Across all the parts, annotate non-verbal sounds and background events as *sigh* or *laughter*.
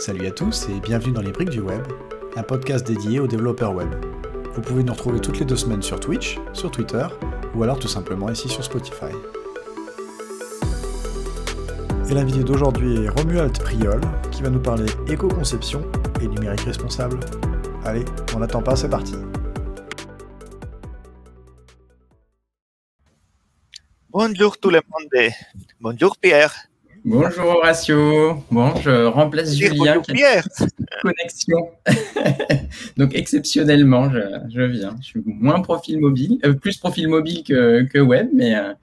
Salut à tous et bienvenue dans les briques du web, un podcast dédié aux développeurs web. Vous pouvez nous retrouver toutes les deux semaines sur Twitch, sur Twitter ou alors tout simplement ici sur Spotify. Et l'invité d'aujourd'hui est Romuald Priol qui va nous parler éco-conception et numérique responsable. Allez, on n'attend pas, c'est parti. Bonjour tout le monde. Bonjour Pierre. Bonjour Horatio. Bon, je remplace Julien qui Pierre. connexion. *laughs* Donc exceptionnellement, je, viens. Je suis moins profil mobile, euh, plus profil mobile que, web, mais, euh,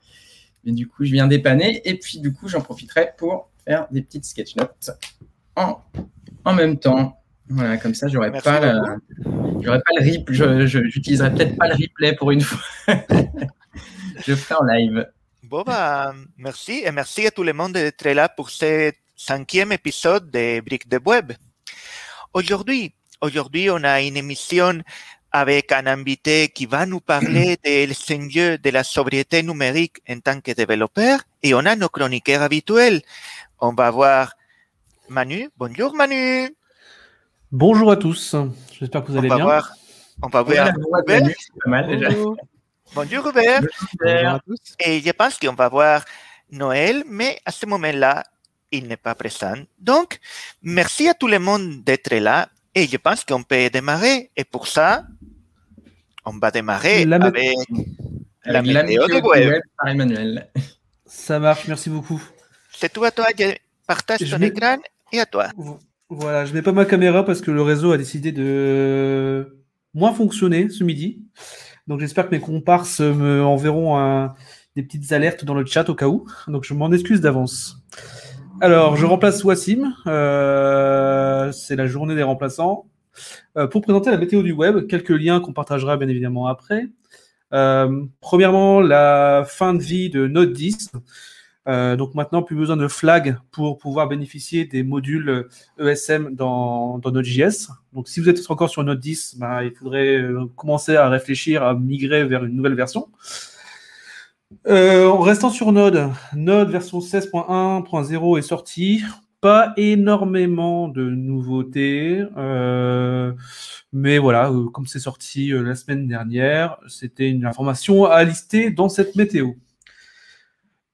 mais, du coup, je viens dépanner. Et puis du coup, j'en profiterai pour faire des petites sketch notes en, en même temps. Voilà, comme ça, j'aurais pas, j'aurais pas le replay. Je, n'utiliserai peut-être pas le replay pour une fois. *laughs* je ferai en live. Bon, bah, merci et merci à tout le monde d'être là pour ce cinquième épisode de Briques de Web. Aujourd'hui, aujourd'hui, on a une émission avec un invité qui va nous parler *clears throat* des enjeux de la sobriété numérique en tant que développeur et on a nos chroniqueurs habituels. On va voir Manu. Bonjour Manu. Bonjour à tous. J'espère que vous allez bien. on va voir. Manu, mal déjà. Bonjour Robert. Et je pense qu'on va voir Noël, mais à ce moment-là, il n'est pas présent. Donc, merci à tout le monde d'être là et je pense qu'on peut démarrer. Et pour ça, on va démarrer avec la, vidéo de web. par Emmanuel. Ça marche, merci beaucoup. C'est tout à toi, je partage ton écran et à toi. Voilà, je mets pas ma caméra parce que le réseau a décidé de moins fonctionner ce midi. Donc j'espère que mes comparses me enverront des petites alertes dans le chat au cas où. Donc je m'en excuse d'avance. Alors je remplace Wassim. Euh, c'est la journée des remplaçants. Euh, pour présenter la météo du web, quelques liens qu'on partagera bien évidemment après. Euh, premièrement, la fin de vie de Node 10. Euh, donc maintenant, plus besoin de flag pour pouvoir bénéficier des modules ESM dans, Node.js. Donc si vous êtes encore sur Node 10, bah, il faudrait euh, commencer à réfléchir à migrer vers une nouvelle version. Euh, en restant sur Node, Node version 16.1.0 est sortie. Pas énormément de nouveautés, mais voilà, comme c'est sorti la semaine dernière, c'était une information à lister dans cette météo.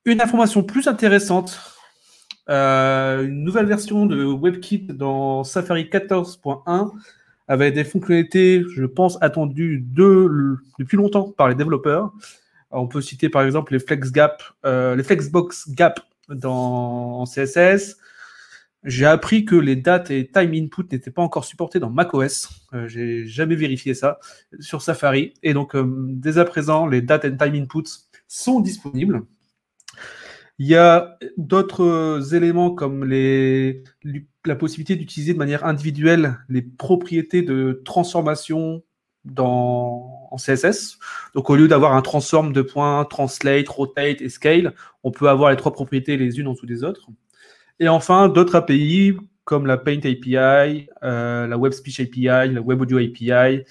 Une information plus intéressante, euh, une nouvelle version de WebKit dans Safari 14.1 avec des fonctionnalités, je pense, attendues de, depuis longtemps par les développeurs. On peut citer par exemple les euh, Flexbox Gap dans CSS. J'ai appris que les dates et time input n'étaient pas encore supportés dans macOS. Euh, J'ai jamais vérifié ça sur Safari. Et donc, euh, dès à présent, les dates et time inputs sont disponibles. Il y a d'autres éléments comme la possibilité d'utiliser de manière individuelle les propriétés de transformation dans, en CSS. Donc, au lieu d'avoir un transform de points, translate, rotate et scale, on peut avoir les trois propriétés les unes en dessous des autres. Et enfin, d'autres API comme la Paint API, euh, la Web Speech API, la Web Audio API,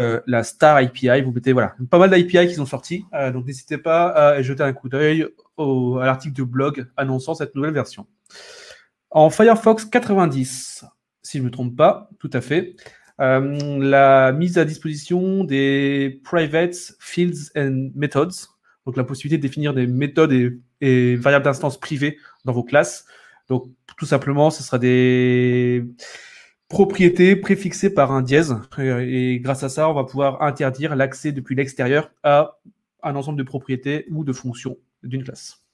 euh, la Star API. Vous mettez voilà, pas mal d'API qui sont sortis. Euh, donc, n'hésitez pas à jeter un coup d'œil à l'article du blog annonçant cette nouvelle version. En Firefox 90, si je ne me trompe pas, tout à fait, euh, la mise à disposition des private fields and methods, donc la possibilité de définir des méthodes et, variables d'instance privées dans vos classes. Donc tout simplement, ce sera des propriétés préfixées par un dièse et grâce à ça, on va pouvoir interdire l'accès depuis l'extérieur à un ensemble de propriétés ou de fonctions d'une classe.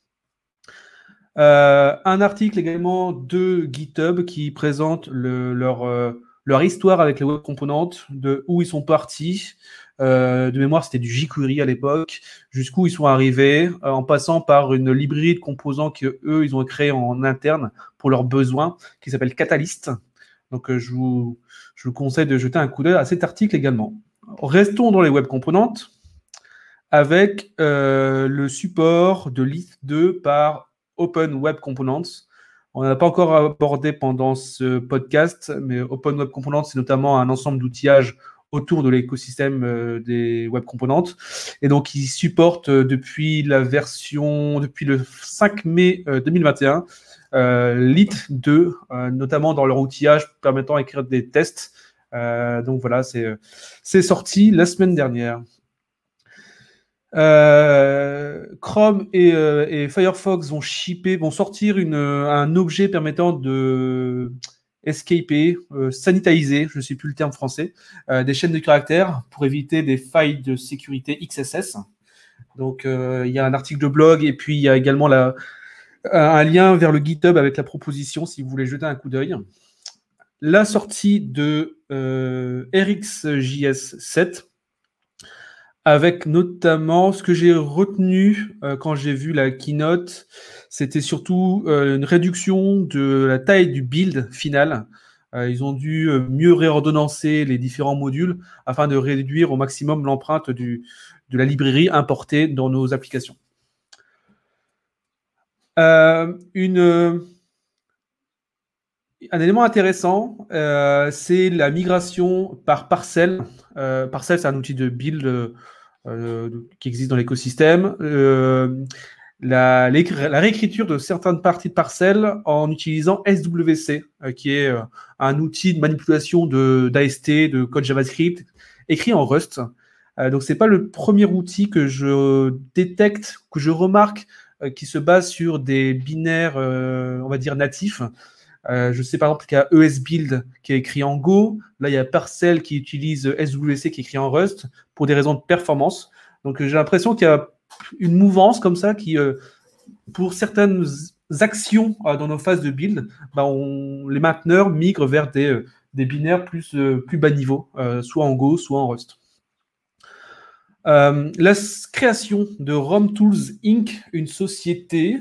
Euh, un article également de GitHub qui présente leur, euh, leur histoire avec les web componentes, de où ils sont partis. Euh, de mémoire, c'était du jQuery à l'époque, jusqu'où ils sont arrivés, en passant par une librairie de composants que eux ils ont créé en interne pour leurs besoins, qui s'appelle Catalyst. Donc, je vous, je vous conseille de jeter un coup d'œil à cet article également. Restons dans les web componentes avec euh, le support de list 2 par Open Web Components. On n'a pas encore abordé pendant ce podcast, mais Open Web Components, c'est notamment un ensemble d'outillages autour de l'écosystème des web componentes. Et donc, ils supportent depuis la version, depuis le 5 mai 2021, Lit 2, notamment dans leur outillage permettant d'écrire des tests. donc voilà, c'est sorti la semaine dernière. Euh, Chrome euh, et, Firefox vont vont sortir une, un objet permettant de escaper, euh, sanitiser, je ne sais plus le terme français, des chaînes de caractères pour éviter des failles de sécurité XSS. Donc il y a un article de blog et puis il y a également un lien vers le GitHub avec la proposition si vous voulez jeter un coup d'œil. La sortie de RxJS 7 avec notamment ce que j'ai retenu euh, quand j'ai vu la keynote, c'était surtout euh, une réduction de la taille du build final. Euh, ils ont dû mieux réordonnancer les différents modules afin de réduire au maximum l'empreinte de la librairie importée dans nos applications. Une, un élément intéressant, c'est la migration par parcelle. parcelle, c'est un outil de build euh, qui existe dans l'écosystème. Euh, la, réécriture de certaines parties de parcelles en utilisant SWC, euh, qui est un outil de manipulation d'AST, de, code JavaScript, écrit en Rust. donc, c'est pas le premier outil que je détecte, que je remarque, qui se base sur des binaires, on va dire, natifs. Euh, je sais par exemple qu'il y a ESBuild qui est écrit en Go. Là, il y a Parcel qui utilise SWC qui est écrit en Rust pour des raisons de performance. Donc, j'ai l'impression qu'il y a une mouvance comme ça qui, euh, pour certaines actions euh, dans nos phases de build, bah, les mainteneurs migrent vers des, binaires plus, bas niveau, soit en Go, soit en Rust. la création de ROM Tools Inc., une société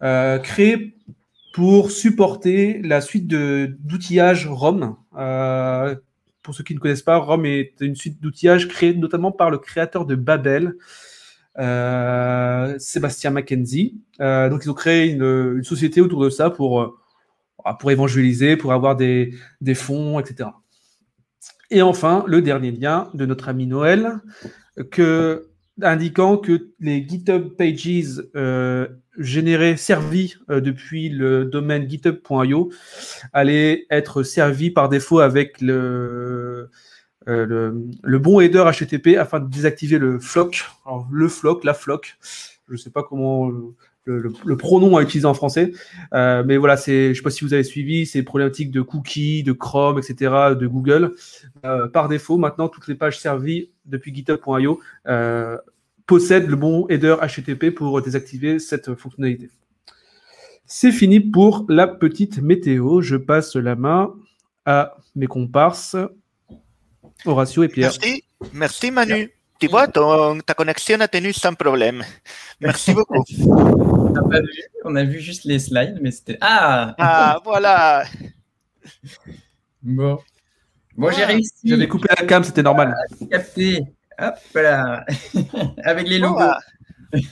créée pour supporter la suite d'outillage ROM. Euh, pour ceux qui ne connaissent pas, ROM est une suite d'outillage créée notamment par le créateur de Babel, euh, Sébastien Mackenzie. Euh, donc, ils ont créé une, société autour de ça pour, pour évangéliser, pour avoir des, des, fonds, etc. Et enfin, le dernier lien de notre ami Noël, que indiquant que les GitHub Pages euh, générés, servis euh, depuis le domaine github.io allaient être servis par défaut avec le, euh, le, bon header HTTP afin de désactiver le flock. le flock, la flock, je ne sais pas comment le, pronom à utiliser en français. mais voilà, c'est, je ne sais pas si vous avez suivi, ces problématiques de cookies, de Chrome, etc., de Google. par défaut, maintenant, toutes les pages servies depuis github.io possède le bon header HTTP pour désactiver cette fonctionnalité. C'est fini pour la petite météo. Je passe la main à mes comparses, Horatio et Pierre. Merci, Merci Manu. Tu vois, ta connexion a tenu sans problème. Merci *laughs* beaucoup. On n'a pas vu, on a vu juste les slides, mais c'était. Ah Ah, voilà Bon. Bon, j'ai réussi. J'avais coupé la cam, c'était normal. Ah, capté. Hop là *laughs* Avec les logos. *laughs*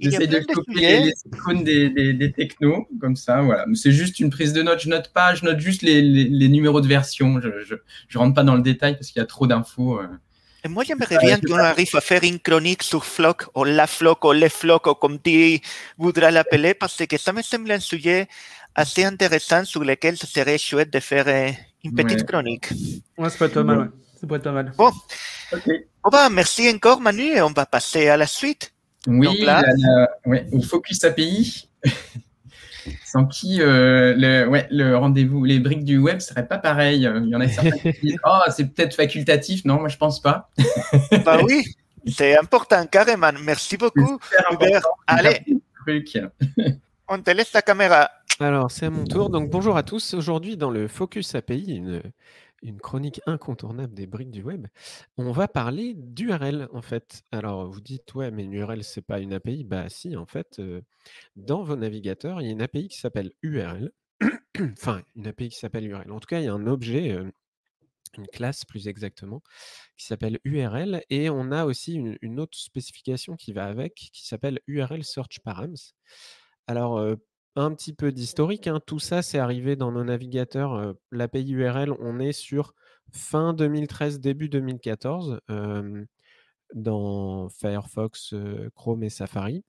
J'essaie de copier les, icônes des, des, technos, comme ça, voilà. C'est juste une prise de notes. Je note pas, je note juste les, les, numéros de version. Je, je, rentre pas dans le détail parce qu'il y a trop d'infos. Euh. Et moi, j'aimerais bien qu'on arrive à faire une chronique sur Flock, ou la Flock, ou les Flock, ou comme tu voudras l'appeler, parce que ça me semble un sujet assez intéressant sur lequel ce serait chouette de faire euh, une petite chronique. Ouais, c'est pas mal, ouais. Ça pourrait être pas mal. Bon, bah, merci encore Manu et on va passer à la suite. Oui, au Focus API. Sans qui euh, le, ouais, le rendez-vous, les briques du web serait pas pareil. Il y en a *laughs* certains qui disent Oh, c'est peut-être facultatif. Non, moi je pense pas. *laughs* bah oui, c'est important, carrément. Merci beaucoup, Hubert. Allez, on te laisse la caméra. Alors, c'est à mon tour. Donc, bonjour à tous. Aujourd'hui, dans le Focus API, une, une chronique incontournable des briques du web, on va parler d'URL en fait. Alors vous dites ouais mais une URL c'est pas une API, bah si en fait dans vos navigateurs il y a une API qui s'appelle URL, *clears throat* enfin une API qui s'appelle URL. En tout cas il y a un objet, une classe plus exactement, qui s'appelle URL et on a aussi une, autre spécification qui va avec qui s'appelle URL Search Params. Alors un petit peu d'historique. Hein. Tout ça, c'est arrivé dans nos navigateurs. L'API URL, on est sur fin 2013, début 2014, dans Firefox, Chrome et Safari.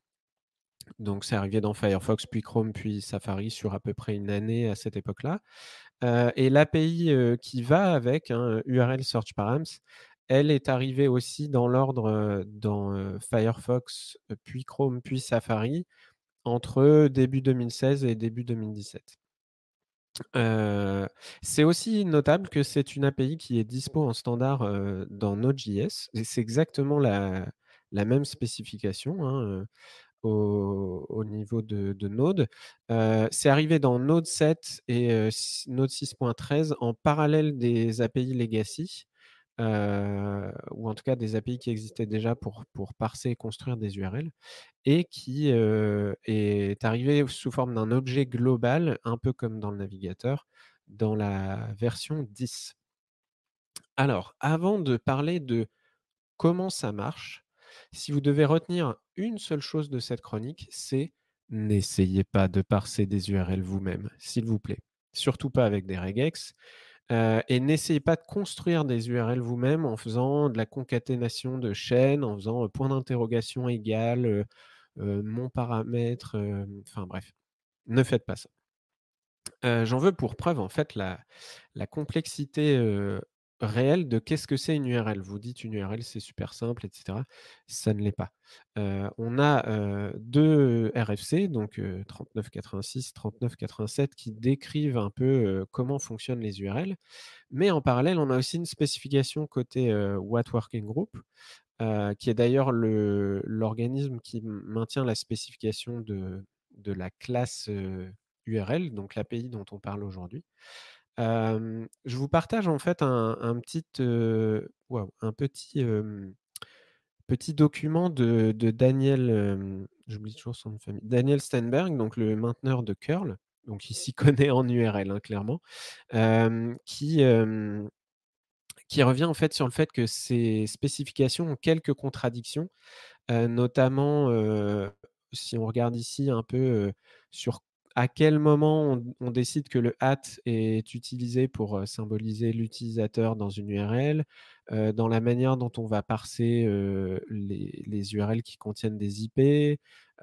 Donc, c'est arrivé dans Firefox, puis Chrome, puis Safari sur à peu près une année à cette époque-là. et l'API qui va avec, URL hein, Search Params, elle est arrivée aussi dans l'ordre dans Firefox, puis Chrome, puis Safari, entre début 2016 et début 2017. c'est aussi notable que c'est une API qui est dispo en standard dans Node.js. C'est exactement la, même spécification hein, au, niveau de, Node. c'est arrivé dans Node 7 et Node 6.13 en parallèle des API Legacy. Ou en tout cas des API qui existaient déjà pour, pour parser et construire des URL et qui est arrivé sous forme d'un objet global, un peu comme dans le navigateur, dans la version 10. Alors, avant de parler de comment ça marche, si vous devez retenir une seule chose de cette chronique, c'est n'essayez pas de parser des URL vous-même, s'il vous plaît. Surtout pas avec des regex. Et n'essayez pas de construire des URL vous-même en faisant de la concaténation de chaînes, en faisant point d'interrogation égal, mon paramètre, enfin bref, ne faites pas ça. J'en veux pour preuve en fait la, complexité réelle de qu'est-ce que c'est une URL. Vous dites une URL, c'est super simple, etc. Ça ne l'est pas. on a deux RFC, donc 3986, 3987, qui décrivent un peu comment fonctionnent les URL. Mais en parallèle, on a aussi une spécification côté What Working Group, qui est d'ailleurs l'organisme qui maintient la spécification de la classe URL, donc l'API dont on parle aujourd'hui. Je vous partage en fait un, petit, un petit, petit document de, Daniel, j'oublie toujours son famille, Daniel Steinberg, donc le mainteneur de curl, donc il s'y *laughs* connaît en URL hein, clairement, qui, qui revient en fait sur le fait que ces spécifications ont quelques contradictions, notamment si on regarde ici un peu sur à quel moment on, décide que le hat est utilisé pour symboliser l'utilisateur dans une URL, dans la manière dont on va parser les, URL qui contiennent des IP.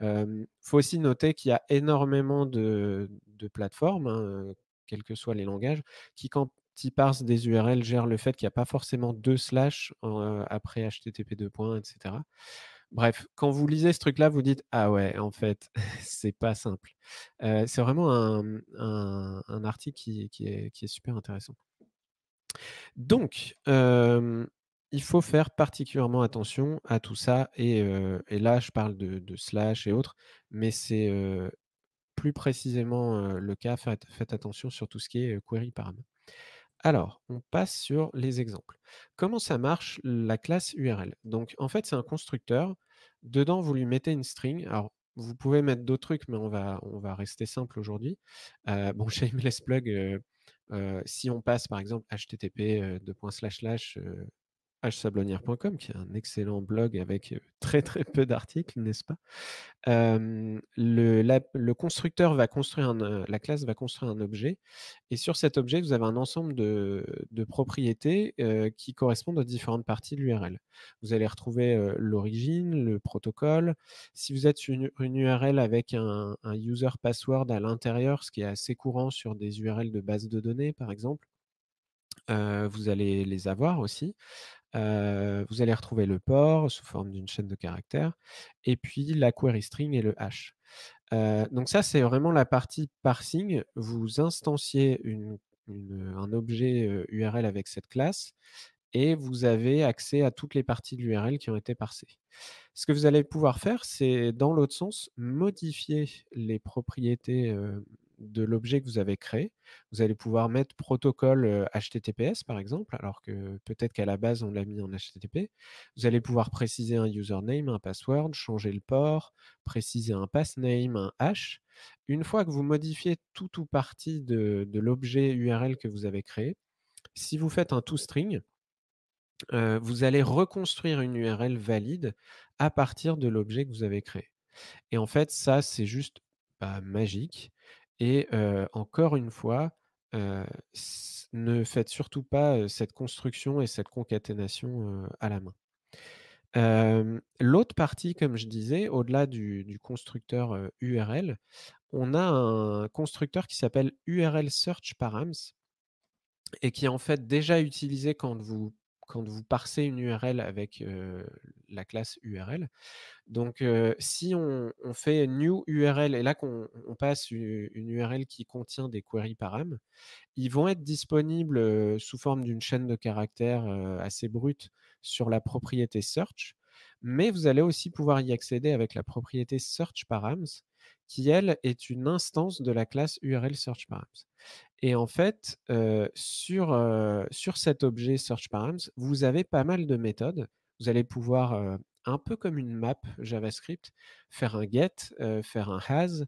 Il faut aussi noter qu'il y a énormément de, plateformes, hein, quels que soient les langages, qui, quand qui parse des URL gère le fait qu'il n'y a pas forcément deux slash après HTTP 2. etc. Bref, quand vous lisez ce truc-là, vous dites ah ouais, en fait, *laughs* c'est pas simple. c'est vraiment un, article qui, est, super intéressant. Donc, il faut faire particulièrement attention à tout ça. Et, là, je parle de, slash et autres, mais c'est plus précisément le cas. Faites, faites, attention sur tout ce qui est query param. Alors, on passe sur les exemples. Comment ça marche la classe URL Donc, en fait, c'est un constructeur. Dedans, vous lui mettez une string. Alors, vous pouvez mettre d'autres trucs, mais on va, rester simple aujourd'hui. Euh, bon, *laughs* shameless plug, euh, euh, si on passe par exemple http hsablonnière.com, qui est un excellent blog avec très très peu d'articles, n'est-ce pas? Le, constructeur va construire la classe va construire un objet, et sur cet objet, vous avez un ensemble de, propriétés qui correspondent aux différentes parties de l'URL. Vous allez retrouver l'origine, le protocole. Si vous êtes une, une URL avec un, un user password à l'intérieur, ce qui est assez courant sur des URL de base de données, par exemple, vous allez les avoir aussi vous allez retrouver le port sous forme d'une chaîne de caractères et puis la query string et le hash. donc ça, c'est vraiment la partie parsing. Vous instanciez un objet URL avec cette classe et vous avez accès à toutes les parties de l'URL qui ont été parsées. Ce que vous allez pouvoir faire, c'est dans l'autre sens, modifier les propriétés de l'objet que vous avez créé. Vous allez pouvoir mettre protocole HTTPS, par exemple, alors que peut-être qu'à la base, on l'a mis en HTTP. Vous allez pouvoir préciser un username, un password, changer le port, préciser un passname, un hash. Une fois que vous modifiez tout ou partie de, l'objet URL que vous avez créé, si vous faites un toString, vous allez reconstruire une URL valide à partir de l'objet que vous avez créé. Et en fait, ça, c'est juste pas magique. Et encore une fois, ne faites surtout pas cette construction et cette concaténation à la main. L'autre partie, comme je disais, au-delà du, constructeur URL, on a un constructeur qui s'appelle URL Search Params et qui est en fait déjà utilisé quand vous quand vous parsez une URL avec la classe URL. Donc, si on, fait new URL et là qu'on passe une, URL qui contient des queries param, ils vont être disponibles sous forme d'une chaîne de caractères assez brute sur la propriété search, mais vous allez aussi pouvoir y accéder avec la propriété search params, qui elle est une instance de la classe URL search params. Et en fait, sur, sur cet objet search params, vous avez pas mal de méthodes. Vous allez pouvoir, un peu comme une map JavaScript, faire un get, faire un has.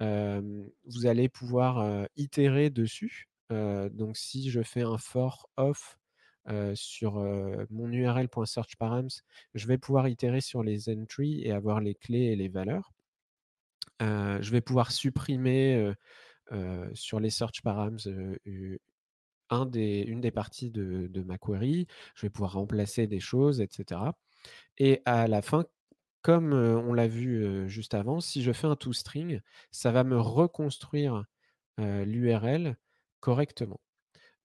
vous allez pouvoir itérer dessus. donc si je fais un for off sur mon url.searchparams, je vais pouvoir itérer sur les entries et avoir les clés et les valeurs. Je vais pouvoir supprimer sur les search params une des parties de, de, ma query. Je vais pouvoir remplacer des choses, etc. Et à la fin, comme on l'a vu juste avant, si je fais un toString, ça va me reconstruire l'URL correctement.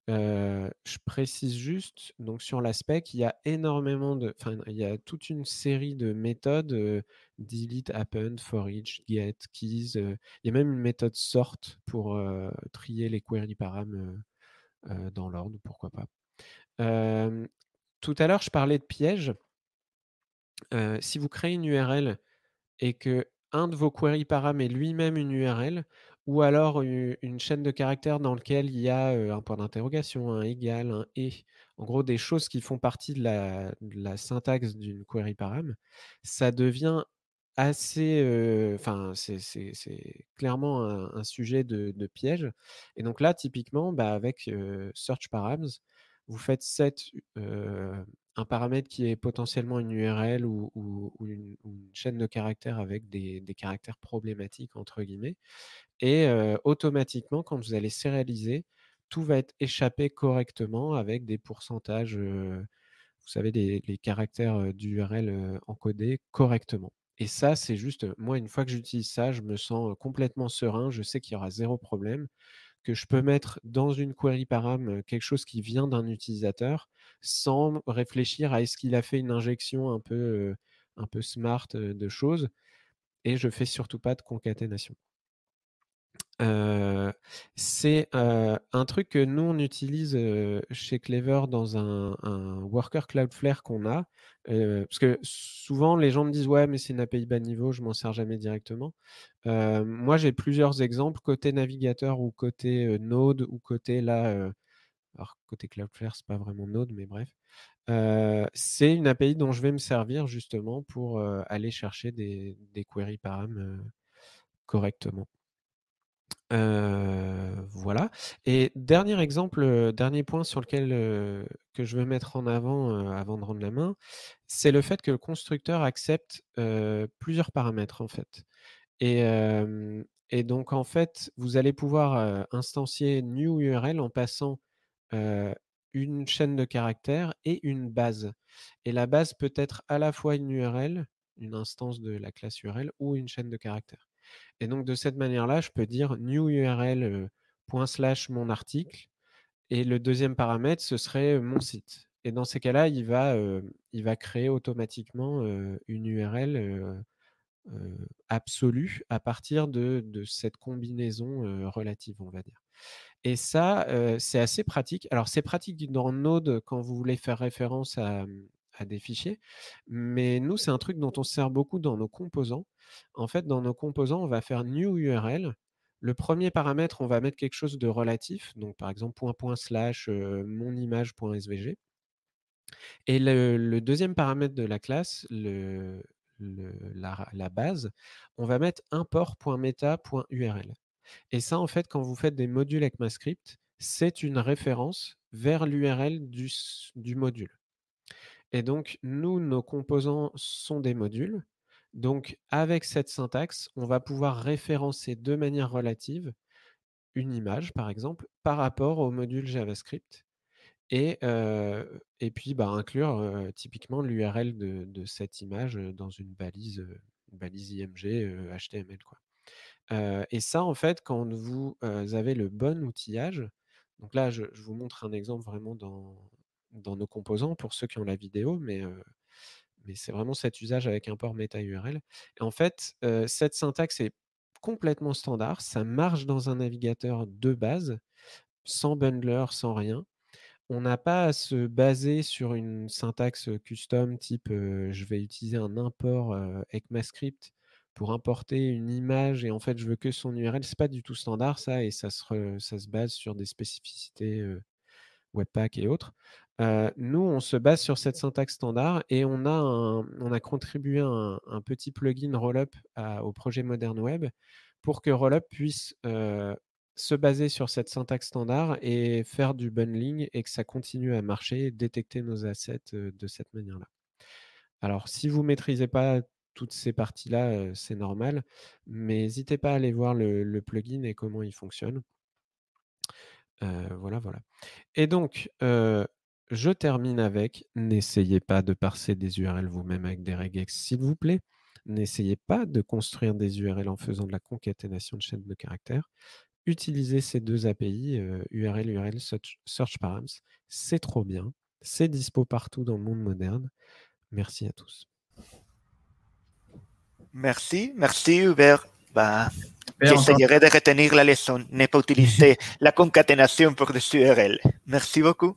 Je précise juste, donc sur l'aspect, qu'il y a énormément de, enfin, il y a toute une série de méthodes, delete, append, for each, get, keys. il y a même une méthode sort pour trier les query param dans l'ordre, pourquoi pas. tout à l'heure, je parlais de pièges si vous créez une URL et que un de vos query param est lui-même une URL, ou alors une chaîne de caractères dans laquelle il y a un point d'interrogation, un égal, un et, en gros des choses qui font partie de la, syntaxe d'une query param, ça devient assez, enfin c'est clairement un, sujet de, piège. Et donc là, typiquement, bah, avec search params, vous faites un paramètre qui est potentiellement une URL ou, une, chaîne de caractères avec des, caractères problématiques, entre guillemets. Et automatiquement, quand vous allez sérialiser, tout va être échappé correctement avec des pourcentages, vous savez, les caractères d'URL encodés correctement. Et ça, c'est juste, moi, une fois que j'utilise ça, je me sens complètement serein, je sais qu'il y aura zéro problème que je peux mettre dans une query param quelque chose qui vient d'un utilisateur sans réfléchir à est-ce qu'il a fait une injection un peu, un peu smart de choses. Et je fais surtout pas de concaténation. C'est un truc que nous, on utilise chez Clever dans un, worker Cloudflare qu'on a. parce que souvent, les gens me disent Ouais, mais c'est une API bas niveau, je m'en sers jamais directement moi, j'ai plusieurs exemples côté navigateur ou côté Node ou côté là. alors, côté Cloudflare, c'est pas vraiment Node, mais bref. c'est une API dont je vais me servir justement pour aller chercher des, des queries param correctement. Voilà. Et dernier exemple, dernier point sur lequel que je veux mettre en avant avant de rendre la main, c'est le fait que le constructeur accepte plusieurs paramètres en fait. Et, donc, en fait, vous allez pouvoir instancier new URL en passant une chaîne de caractères et une base. Et la base peut être à la fois une URL, une instance de la classe URL ou une chaîne de caractères. Et donc, de cette manière-là, je peux dire new URL slash mon article. Et le deuxième paramètre, ce serait mon site. Et dans ces cas-là, il va, il va créer automatiquement une URL absolue à partir de, cette combinaison relative, on va dire. Et ça, c'est assez pratique. Alors, c'est pratique dans Node quand vous voulez faire référence à, à des fichiers, mais nous, c'est un truc dont on se sert beaucoup dans nos composants. En fait, dans nos composants, on va faire new URL. Le premier paramètre, on va mettre quelque chose de relatif, donc par exemple point point slash monimage.svg. Et le, le, deuxième paramètre de la classe, le, la, base, on va mettre import.meta.url. Et ça, en fait, quand vous faites des modules ECMAScript, c'est une référence vers l'URL du module. Et donc, nous, nos composants sont des modules. Donc, avec cette syntaxe, on va pouvoir référencer de manière relative une image, par exemple, par rapport au module JavaScript. Et, et puis bah, inclure typiquement l'URL de, cette image dans une balise, une balise IMG HTML. Et ça, en fait, quand vous avez le bon outillage, donc là, je, vous montre un exemple vraiment dans, dans nos composants pour ceux qui ont la vidéo, mais, mais c'est vraiment cet usage avec un port meta URL. Et en fait, cette syntaxe est complètement standard, ça marche dans un navigateur de base, sans bundler, sans rien. On n'a pas à se baser sur une syntaxe custom type je vais utiliser un import ECMAScript pour importer une image et en fait je veux que son URL. C'est pas du tout standard ça et ça se, ça se base sur des spécificités Webpack et autres. Nous, on se base sur cette syntaxe standard et on a, on a contribué un, petit plugin Rollup au projet Modern Web pour que Rollup puisse se baser sur cette syntaxe standard et faire du bundling et que ça continue à marcher, détecter nos assets de cette manière-là. Alors, si vous ne maîtrisez pas toutes ces parties-là, c'est normal, mais n'hésitez pas à aller voir le, plugin et comment il fonctionne. voilà, voilà. Et donc, je termine avec n'essayez pas de parser des URL vous-même avec des regex, s'il vous plaît. N'essayez pas de construire des URL en faisant de la concaténation de chaînes de caractères utilisez ces deux API, URL, URL, Search, Params. C'est trop bien. C'est dispo partout dans le monde moderne. Merci à tous. Merci, merci Hubert. Bah, J'essayerai de retenir la leçon, ne pas utiliser *laughs* la concaténation pour des URL. Merci beaucoup.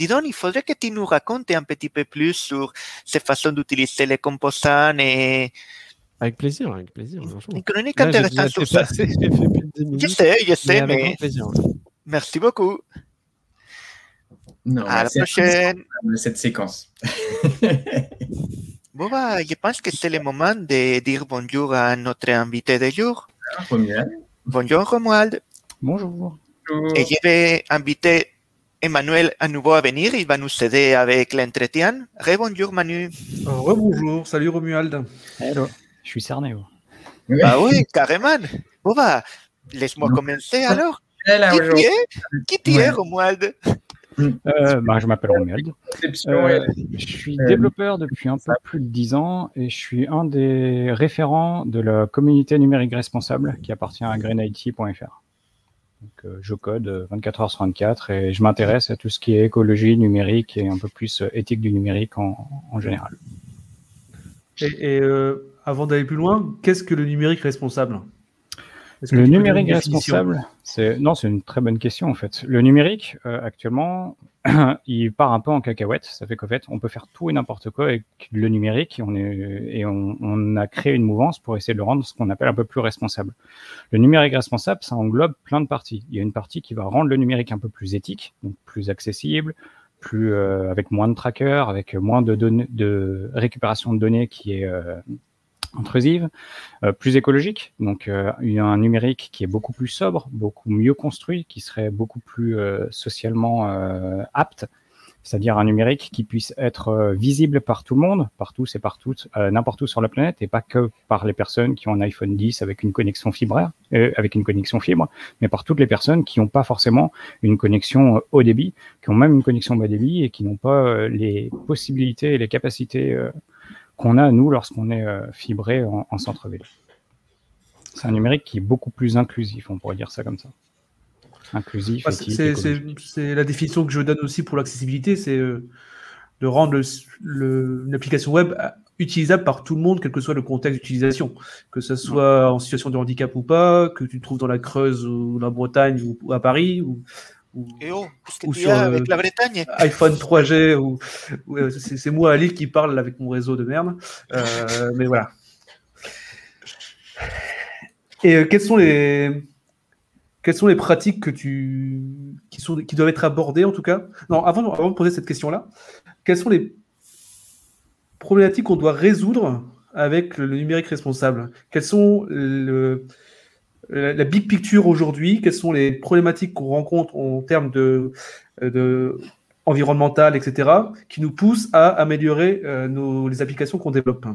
Dis donc, il faudrait que tu nous racontes un petit peu plus sur ces façons d'utiliser les composants et avec plaisir, avec plaisir. Une chronique intéressante sur ça. Je sais, je sais, mais. Merci beaucoup. Non, à la prochaine. Cette séquence. *laughs* bon, bah, je pense que c'est le moment de dire bonjour à notre invité de jour. Bonjour, Romuald. Bonjour. Et je vais inviter Emmanuel à nouveau à venir. Il va nous aider avec l'entretien. Rebonjour, Manu. Rebonjour. Salut, Romuald. Hello. Je suis cerné. Ah oui, carrément. Bon, bah, laisse-moi commencer alors. Qui es Qui tu es, Romuald? Euh, bah, je m'appelle Romuald. Euh, je suis développeur depuis un peu plus de 10 ans et je suis un des référents de la communauté numérique responsable qui appartient à greenIT.fr. Donc, euh, je code 24 heures sur 24 et je m'intéresse à tout ce qui est écologie numérique et un peu plus éthique du numérique en, en général. Et, et avant d'aller plus loin, qu'est-ce que le numérique responsable? Le numérique responsable, c'est non, c'est une très bonne question en fait. Le numérique euh, actuellement, *clears throat* il part un peu en cacahuète. Ça fait qu'en fait, on peut faire tout et n'importe quoi avec le numérique et on, a créé une mouvance pour essayer de le rendre ce qu'on appelle un peu plus responsable. Le numérique responsable, ça englobe plein de parties. Il y a une partie qui va rendre le numérique un peu plus éthique, donc plus accessible, plus euh, avec moins de trackers, avec moins de, de récupération de données qui est euh, intrusive, euh, plus écologique. Donc, euh, un numérique qui est beaucoup plus sobre, beaucoup mieux construit, qui serait beaucoup plus euh, socialement apte. C'est-à-dire un numérique qui puisse être visible par tout le monde, partout, c'est partout, n'importe où sur la planète, et pas que par les personnes qui ont un iPhone 10 avec une connexion fibraire, avec une connexion fibre, mais par toutes les personnes qui n'ont pas forcément une connexion haut débit, qui ont même une connexion bas débit et qui n'ont pas les possibilités et les capacités qu'on a, nous, lorsqu'on est euh, fibré en, centre-ville. C'est un numérique qui est beaucoup plus inclusif, on pourrait dire ça comme ça. Inclusif. C'est la définition que je donne aussi pour l'accessibilité, c'est euh, de rendre le, une application web euh, utilisable par tout le monde, quel que soit le contexte d'utilisation, que ce soit en situation de handicap ou pas, que tu te trouves dans la Creuse ou la Bretagne ou, à Paris, ou, ou, oh, ou sur avec la Bretagne? iPhone 3G ou, euh, c'est moi Ali qui parle avec mon réseau de merde. Euh, *laughs* mais voilà. Et euh, quelles sont les quelles sont les pratiques que tu qui sont qui doivent être abordées en tout cas? Non avant, avant de poser cette question là quelles sont les problématiques qu'on doit résoudre avec le numérique responsable? Quels sont le, la, big picture aujourd'hui, quelles sont les problématiques qu'on rencontre en termes de, de etc., qui nous poussent à améliorer euh, les applications qu'on développe?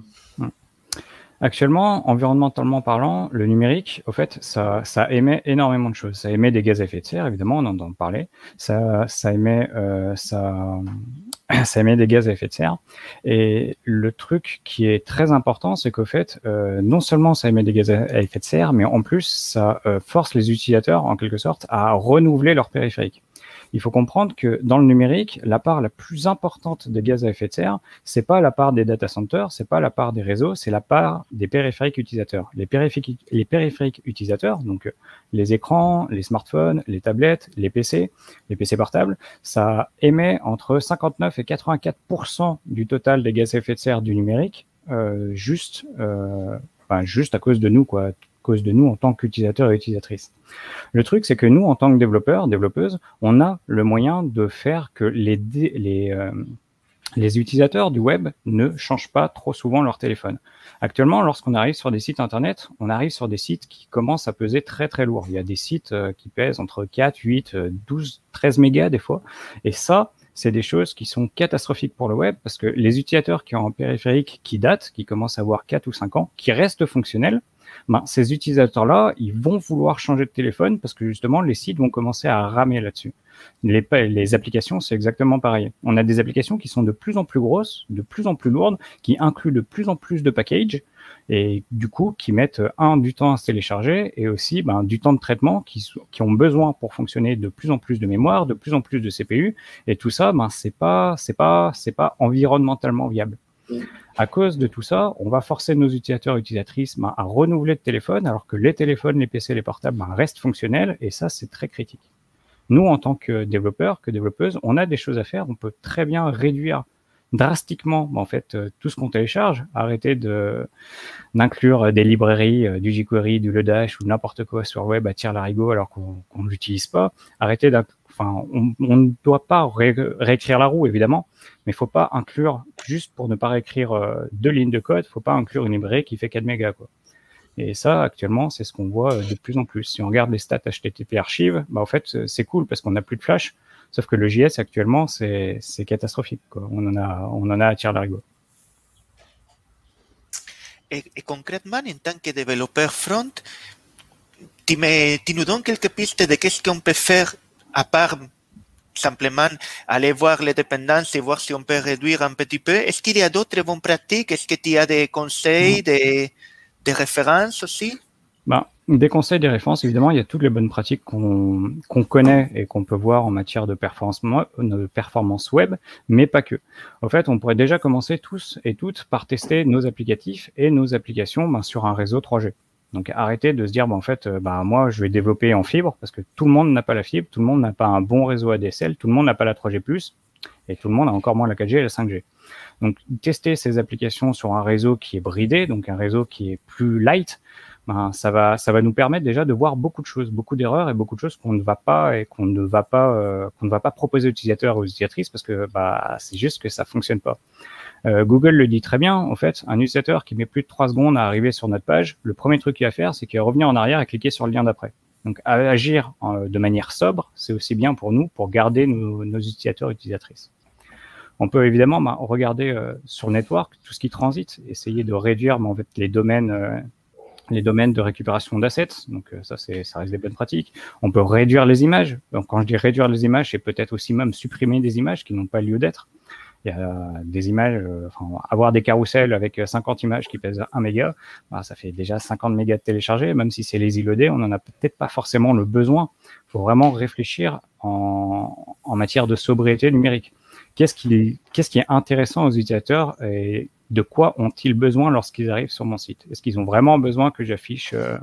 Actuellement, environnementalement parlant, le numérique, au fait, ça, émet énormément de choses. Ça émet des gaz à effet de serre, évidemment, on en entend parler. Ça, émet, euh, *clears throat* ça émet des gaz à effet de serre. Et le truc qui est très important, c'est qu'au fait, euh, non seulement ça émet des gaz à effet de serre, mais en plus, ça euh, force les utilisateurs, en quelque sorte, à renouveler leur périphérique il faut comprendre que dans le numérique, la part la plus importante des gaz à effet de serre, c'est pas la part des data centers, c'est pas la part des réseaux, c'est la part des périphériques utilisateurs. Les périphériques, utilisateurs, donc les écrans, les smartphones, les tablettes, les PC, les PC portables, ça émet entre 59 et 84% du total des gaz à effet de serre du numérique, euh, juste, euh, juste à cause de nous, quoi cause de nous en tant qu'utilisateurs et utilisatrices. Le truc, c'est que nous, en tant que développeurs, développeuses, on a le moyen de faire que les, les, euh, les utilisateurs du web ne changent pas trop souvent leur téléphone. Actuellement, lorsqu'on arrive sur des sites internet, on arrive sur des sites qui commencent à peser très très lourd. Il y a des sites euh, qui pèsent entre 4, 8, 12, 13 mégas des fois. Et ça, c'est des choses qui sont catastrophiques pour le web parce que les utilisateurs qui ont un périphérique qui date, qui commencent à avoir 4 ou 5 ans, qui restent fonctionnels, ben, ces utilisateurs-là, ils vont vouloir changer de téléphone parce que justement, les sites vont commencer à ramer là-dessus. Les, applications, c'est exactement pareil. On a des applications qui sont de plus en plus grosses, de plus en plus lourdes, qui incluent de plus en plus de packages et du coup qui mettent un du temps à se télécharger et aussi ben, du temps de traitement qui, qui ont besoin pour fonctionner de plus en plus de mémoire, de plus en plus de CPU et tout ça, ben c'est pas c'est pas c'est pas environnementalement viable. À cause de tout ça, on va forcer nos utilisateurs et utilisatrices ben, à renouveler le téléphone, alors que les téléphones, les PC, les portables ben, restent fonctionnels, et ça, c'est très critique. Nous, en tant que développeurs, que développeuses, on a des choses à faire. On peut très bien réduire drastiquement ben, en fait euh, tout ce qu'on télécharge, arrêter d'inclure des librairies, euh, du jQuery, du Lodash ou n'importe quoi sur web à tire larigot alors qu'on ne l'utilise pas, arrêter on, ne doit pas réécrire la roue évidemment, mais il faut pas inclure, juste pour ne pas réécrire euh, deux lignes de code, faut pas inclure une librairie qui fait 4 mégas. Et ça, actuellement, c'est ce qu'on voit euh, de plus en plus. Si on regarde les stats HTTP archives, bah, fait, c'est cool parce qu'on n'a plus de flash. Sauf que le JS, actuellement, c'est catastrophique. On, en a, on à tirer l'arigot. Et, concrètement, en tant que développeur front, tu nous donnes quelques pistes de qu'est-ce qu'on peut faire à part simplement aller voir les dépendances et voir si on peut réduire un petit peu. Est-ce qu'il y a d'autres bonnes pratiques? Est-ce que tu as des conseils, des, des références aussi? Ben, Des conseils, des références, évidemment, il y a toutes les bonnes pratiques qu'on connaît et qu'on peut voir en matière de performance, de performance web, mais pas que. En fait, on pourrait déjà commencer tous et toutes par tester nos applicatifs et nos applications ben, sur un réseau 3G. Donc arrêtez de se dire, bah, en fait, euh, bah, moi, je vais développer en fibre parce que tout le monde n'a pas la fibre, tout le monde n'a pas un bon réseau ADSL, tout le monde n'a pas la 3G+, et tout le monde a encore moins la 4G et la 5G. Donc tester ces applications sur un réseau qui est bridé, donc un réseau qui est plus light, ben, ça va ça va nous permettre déjà de voir beaucoup de choses, beaucoup d'erreurs et beaucoup de choses qu'on ne va pas et qu'on ne va pas euh, qu'on ne va pas proposer aux utilisateurs ou aux utilisatrices parce que bah c'est juste que ça fonctionne pas. Euh, Google le dit très bien, en fait, un utilisateur qui met plus de 3 secondes à arriver sur notre page, le premier truc qu'il va faire, c'est qu'il va revenir en arrière et cliquer sur le lien d'après. Donc agir euh, de manière sobre, c'est aussi bien pour nous, pour garder nos, utilisateurs et utilisatrices. On peut évidemment bah, regarder euh, sur Network tout ce qui transite, essayer de réduire bah, en les domaines les domaines de récupération d'assets. Donc ça, ça reste des bonnes pratiques. On peut réduire les images. Donc quand je dis réduire les images, c'est peut-être aussi même supprimer des images qui n'ont pas lieu d'être il y a des images, euh, enfin, avoir des carousels avec 50 images qui pèsent 1 méga, bah, ça fait déjà 50 mégas de télécharger, même si c'est les loadé, on n'en a peut-être pas forcément le besoin. Il faut vraiment réfléchir en, en matière de sobriété numérique. Qu'est-ce qui, qui est intéressant aux utilisateurs et de quoi ont-ils besoin lorsqu'ils arrivent sur mon site? Est-ce qu'ils ont vraiment besoin que j'affiche euh,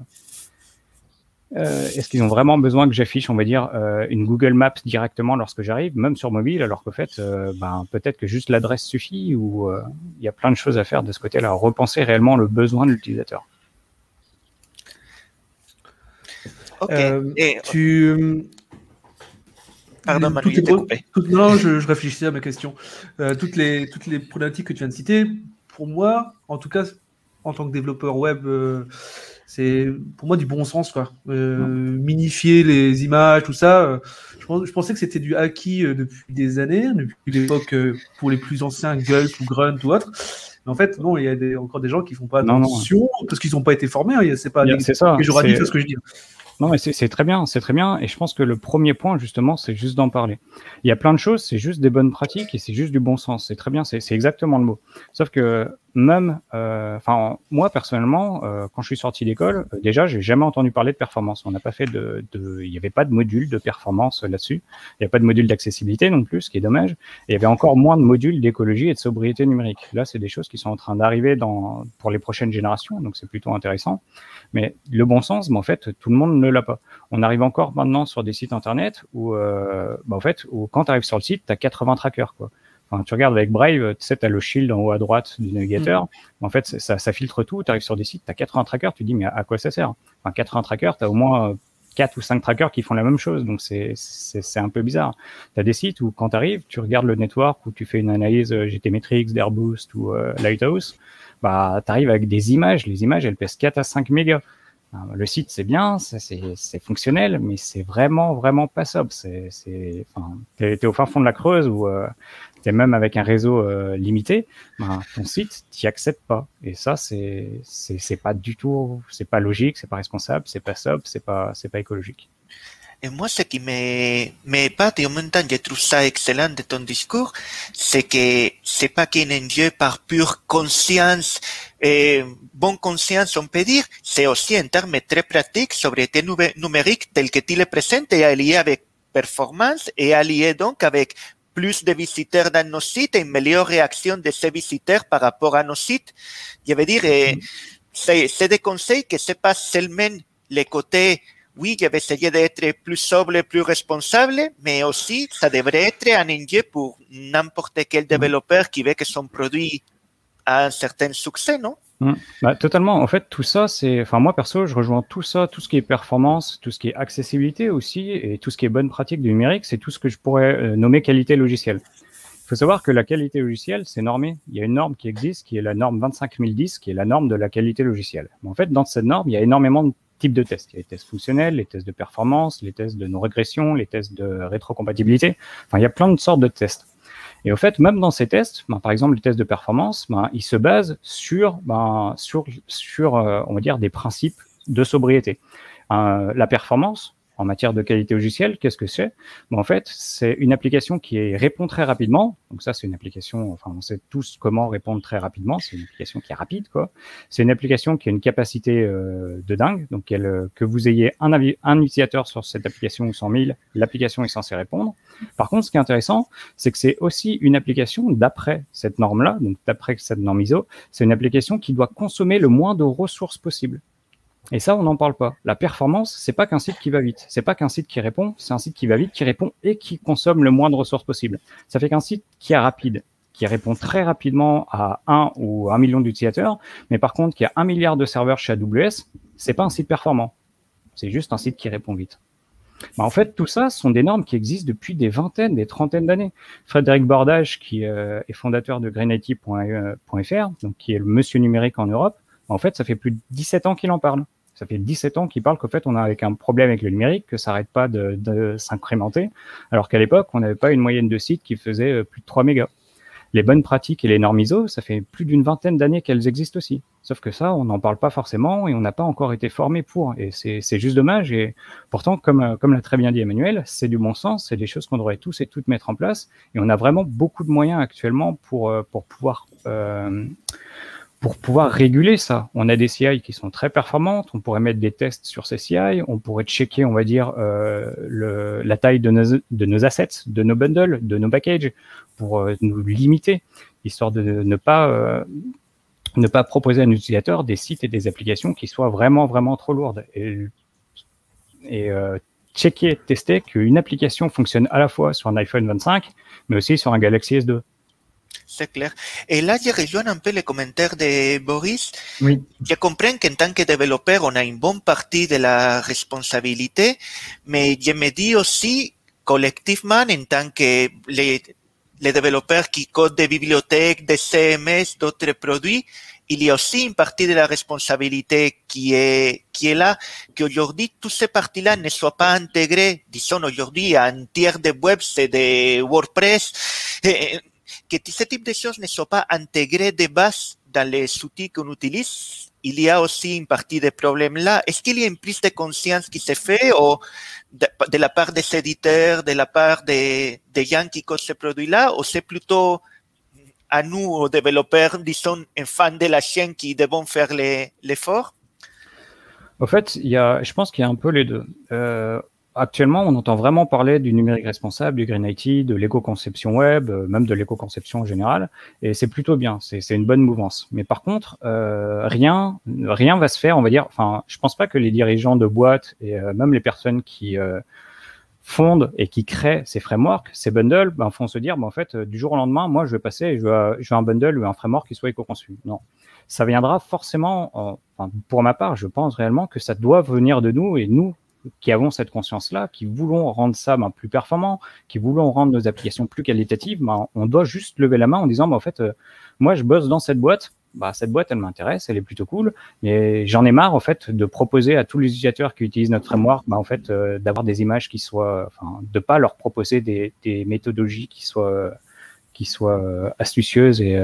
euh, est-ce qu'ils ont vraiment besoin que j'affiche, on va dire, euh, une Google Maps directement lorsque j'arrive, même sur mobile, alors qu'en fait, euh, ben, peut-être que juste l'adresse suffit ou il y a plein de choses à faire de ce côté-là, repenser réellement le besoin de l'utilisateur. Ok. tu... Pardon, non, je, je, réfléchissais à ma question. toutes, les, toutes les problématiques que tu viens de citer, pour moi, en tout cas, en tant que développeur web, c'est pour moi du bon sens quoi. Euh, minifier les images, tout ça, euh, Je, pensais que c'était du acquis euh, depuis des années, depuis l'époque euh, pour les plus anciens, Gulp ou Grunt ou autre. Mais en fait, non, il y a des, encore des gens qui font pas attention parce qu'ils n'ont pas été formés. Hein, c'est pas c'est ça. dit ce que je dis. Non, mais c'est très bien, c'est très bien. Et je pense que le premier point, justement, c'est juste d'en parler. Il y a plein de choses, c'est juste des bonnes pratiques et c'est juste du bon sens. C'est très bien, c'est exactement le mot. Sauf que même, euh, enfin, moi personnellement, euh, quand je suis sorti d'école, euh, déjà, j'ai jamais entendu parler de performance. On n'a pas fait de, il n'y avait pas de module de performance là-dessus. Il n'y a pas de module d'accessibilité non plus, ce qui est dommage. Il y avait encore moins de modules d'écologie et de sobriété numérique. Là, c'est des choses qui sont en train d'arriver dans pour les prochaines générations, donc c'est plutôt intéressant. Mais le bon sens, en fait, tout le monde ne l'a pas. On arrive encore maintenant sur des sites internet où, euh, bah, en fait, où quand tu arrives sur le site, tu as 80 trackers, quoi tu regardes avec Brave, tu sais, tu as le shield en haut à droite du navigateur. Mm. En fait, ça, ça, filtre tout. Tu arrives sur des sites, tu as 80 trackers, tu dis, mais à, quoi ça sert? Enfin, 80 trackers, tu as au moins 4 ou 5 trackers qui font la même chose. Donc, c'est un peu bizarre. Tu as des sites où, quand tu arrives, tu regardes le network, où tu fais une analyse euh, GTmetrix, d'Airboost ou euh, Lighthouse, bah, tu arrives avec des images. Les images, elles pèsent 4 à 5 mégas. Le site, c'est bien, c'est fonctionnel, mais c'est vraiment, vraiment pas sobre. T'es es au fin fond de la Creuse ou euh, t'es même avec un réseau euh, limité, ben, ton site, t'y accèdes pas. Et ça, c'est, pas du tout, c'est pas logique, c'est pas responsable, c'est pas sobre, c'est pas, c'est pas écologique. Et moi, ce qui m'épate, et en même temps, je trouve ça excellent de ton discours, c'est que c'est pas qu'un enjeu par pure conscience, et bonne conscience, on peut dire, c'est aussi un terme très pratique sobre tes numérique tel que tu le présentes et allié avec performance et allié donc avec plus de visiteurs dans nos sites et une meilleure réaction de ces visiteurs par rapport à nos sites. Je veux dire, mm. c'est des conseils que c'est pas seulement les côtés oui, je vais essayer d'être plus sobre, plus responsable, mais aussi ça devrait être un enjeu pour n'importe quel développeur qui veut que son produit a un certain succès, non? Mmh. bah, Totalement. En fait, tout ça, c'est. Enfin, moi perso, je rejoins tout ça, tout ce qui est performance, tout ce qui est accessibilité aussi, et tout ce qui est bonne pratique du numérique, c'est tout ce que je pourrais euh, nommer qualité logicielle. Il faut savoir que la qualité logicielle, c'est normé. Il y a une norme qui existe, qui est la norme 25010, qui est la norme de la qualité logicielle. Mais en fait, dans cette norme, il y a énormément de types de tests. Il y a les tests fonctionnels, les tests de performance, les tests de non-régression, les tests de rétrocompatibilité. Enfin, il y a plein de sortes de tests. Et au fait, même dans ces tests, ben, par exemple les tests de performance, ben, ils se basent sur, ben, euh, des principes de sobriété. Euh, la performance, en matière de qualité logicielle, qu'est-ce que c'est? Bon, En fait, c'est une application qui répond très rapidement. Donc ça, c'est une application, enfin, on sait tous comment répondre très rapidement. C'est une application qui est rapide, quoi. C'est une application qui a une capacité euh, de dingue. Donc, euh, que vous ayez un, un utilisateur sur cette application ou 100 000, l'application est censée répondre. Par contre, ce qui est intéressant, c'est que c'est aussi une application d'après cette norme-là, donc d'après cette norme ISO, c'est une application qui doit consommer le moins de ressources possible. Et ça, on n'en parle pas. La performance, c'est pas qu'un site qui va vite. C'est pas qu'un site qui répond, c'est un site qui va vite, qui répond et qui consomme le moins de ressources possible. Ça fait qu'un site qui est rapide, qui répond très rapidement à un ou un million d'utilisateurs, mais par contre, qui a un milliard de serveurs chez AWS, c'est pas un site performant. C'est juste un site qui répond vite. Bah, en fait, tout ça sont des normes qui existent depuis des vingtaines, des trentaines d'années. Frédéric Bordage, qui euh, est fondateur de greenIT.fr, donc qui est le monsieur numérique en Europe, en fait, ça fait plus de 17 ans qu'il en parle. Ça fait 17 ans qu'il parle qu'en fait, on a avec un problème avec le numérique, que ça n'arrête pas de, s'incrémenter, alors qu'à l'époque, on n'avait pas une moyenne de sites qui faisait euh, plus de 3 mégas. Les bonnes pratiques et les normes ISO, ça fait plus d'une vingtaine d'années qu'elles existent aussi. Sauf que ça, on n'en parle pas forcément et on n'a pas encore été formé pour. Et c'est juste dommage. Et pourtant, comme, euh, comme l'a très bien dit Emmanuel, c'est du bon sens, c'est des choses qu'on devrait tous et toutes mettre en place. Et on a vraiment beaucoup de moyens actuellement pour, euh, pour pouvoir pour pouvoir réguler ça. On a des CI qui sont très performantes, on pourrait mettre des tests sur ces CI, on pourrait checker, on va dire, euh, le, la taille de nos, de nos assets, de nos bundles, de nos packages, pour euh, nous limiter, histoire de ne pas, euh, ne pas proposer à un utilisateur des sites et des applications qui soient vraiment, vraiment trop lourdes. Et, et checker, tester qu'une application fonctionne à la fois sur un iPhone 25, mais aussi sur un Galaxy S2 c'est clair. Et là, rejoins un peu les commentaires de Boris. Oui. Je comprends qu'en tant que développeur, on a une bonne partie de la responsabilité, mais je me dis aussi, collectivement, en tant que les, les développeurs qui codent des bibliothèques, des CMS, d'autres produits, il y a aussi une partie de la responsabilité qui est, qui est là, qu'aujourd'hui, toutes ces parties-là ne soient pas intégrées. Disons, aujourd'hui, un tiers de web, c'est de WordPress, que ce type de choses ne soient pas intégrées de base dans les outils qu'on utilise. Il y a aussi une partie des problèmes là. Est-ce qu'il y a une prise de conscience qui se fait ou de, la part des éditeurs, de la part des, des gens qui codent ces produits-là, ou c'est plutôt à nous, aux développeurs, disons, fans de la chaîne qui devons faire l'effort? Au fait, il y a, je pense qu'il y a un peu les deux. Euh, actuellement, on entend vraiment parler du numérique responsable, du Green IT, de l'éco-conception web, euh, même de l'éco-conception en général, et c'est plutôt bien, c'est une bonne mouvance. Mais par contre, euh, rien, rien va se faire, on va dire. Enfin, je pense pas que les dirigeants de boîtes et euh, même les personnes qui euh, fondent et qui créent ces frameworks, ces bundles, ben, font se dire, ben, en fait, du jour au lendemain, moi, je vais passer, et je veux, je veux un bundle ou un framework qui soit éco-conçu. Non, ça viendra forcément. Enfin, pour ma part, je pense réellement que ça doit venir de nous et nous qui avons cette conscience-là, qui voulons rendre ça ben, plus performant, qui voulons rendre nos applications plus qualitatives, ben, on doit juste lever la main en disant, ben, en fait, euh, moi, je bosse dans cette boîte, bah, cette boîte, elle m'intéresse, elle est plutôt cool, mais j'en ai marre, en fait, de proposer à tous les utilisateurs qui utilisent notre framework, bah, en fait, euh, d'avoir des images qui soient, enfin, de pas leur proposer des, des méthodologies qui soient, qui soient euh, astucieuses et,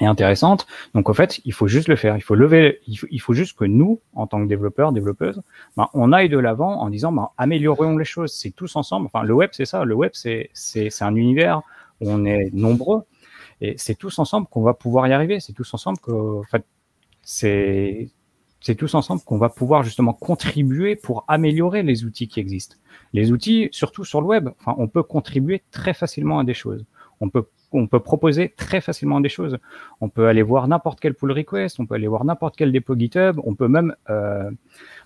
est intéressante. Donc en fait, il faut juste le faire. Il faut lever, il faut, juste que nous, en tant que développeurs, développeuses, ben, on aille de l'avant en disant ben, améliorons les choses. C'est tous ensemble. Enfin, le web, c'est ça. Le web, c'est c'est un univers où on est nombreux et c'est tous ensemble qu'on va pouvoir y arriver. C'est tous ensemble que, en fait, c'est c'est tous ensemble qu'on va pouvoir justement contribuer pour améliorer les outils qui existent. Les outils, surtout sur le web, enfin, on peut contribuer très facilement à des choses. On peut on peut proposer très facilement des choses. On peut aller voir n'importe quel pull request, on peut aller voir n'importe quel dépôt GitHub, on peut même euh,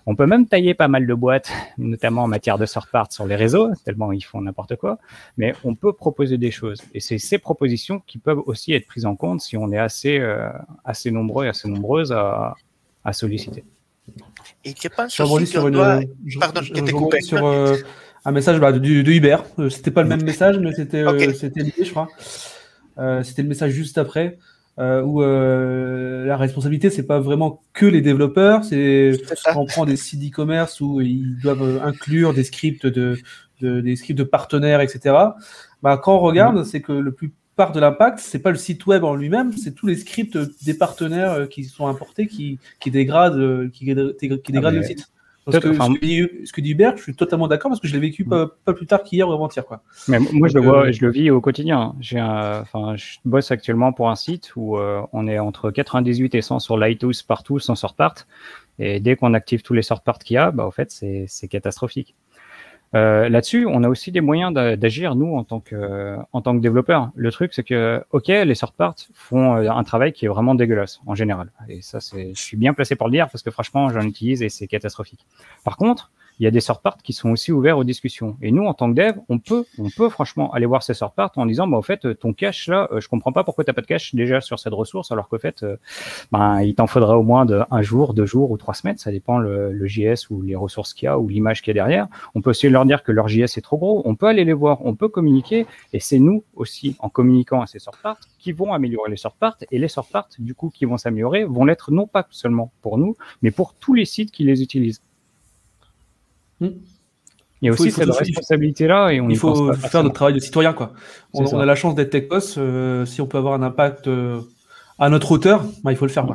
on peut même tailler pas mal de boîtes, *laughs* notamment en matière de sort part sur les réseaux, tellement ils font n'importe quoi. Mais on peut proposer des choses, et c'est ces propositions qui peuvent aussi être prises en compte si on est assez euh, assez nombreux et assez nombreuses à, à solliciter. Et je pense aussi sur une... Pardon, je, coupé. Sur, euh, un message bah, de, de, Hubert. c'était pas le même message, mais c'était c'était lié, je crois. Euh, c'était le message juste après. Euh, où euh, la responsabilité, c'est pas vraiment que les développeurs, c'est on prend des sites e-commerce où ils doivent inclure des scripts de, des scripts de partenaires, etc. Bah, quand on regarde, mm. c'est que le plus part de l'impact, c'est pas le site web en lui-même, c'est tous les scripts des partenaires qui sont importés qui, qui dégradent, qui, dégradent ah, le site ce, que dit, Hubert, je suis totalement d'accord parce que je l'ai vécu pas, plus tard qu'hier ou avant-hier. Quoi. Mais moi, je, le vois, euh, je le vis au quotidien. J'ai enfin, je bosse actuellement pour un site où euh, on est entre 98 et 100 sur Lighthouse partout, sans sort part. Et dès qu'on active tous les sort parts qu'il y a, bah, au fait, c'est catastrophique. Euh, Là-dessus, on a aussi des moyens d'agir nous en tant que en tant que développeurs. Le truc, c'est que ok, les sort parts font euh, un travail qui est vraiment dégueulasse en général. Et ça, je suis bien placé pour le dire parce que franchement, j'en utilise et c'est catastrophique. Par contre, il y a des sort parts qui sont aussi ouverts aux discussions. Et nous, en tant que dev, on peut, on peut franchement aller voir ces sort parts en disant, bah, au fait, ton cache là, euh, je comprends pas pourquoi t'as pas de cache déjà sur cette ressource, alors qu'au fait, euh, ben, il t'en faudra au moins de un jour, deux jours ou trois semaines, ça dépend le, le JS ou les ressources qu'il y a ou l'image qu'il y a derrière. On peut aussi leur dire que leur JS est trop gros. On peut aller les voir, on peut communiquer, et c'est nous aussi, en communiquant à ces sort parts, qui vont améliorer les sort parts, et les sort parts, du coup, qui vont s'améliorer, vont l'être non pas seulement pour nous, mais pour tous les sites qui les utilisent. Il y a aussi cette responsabilité-là et on il faut faire notre travail de citoyen. Quoi. On, a la chance d'être techos. Euh, si on peut avoir un impact euh, à notre hauteur, bah, il faut le faire.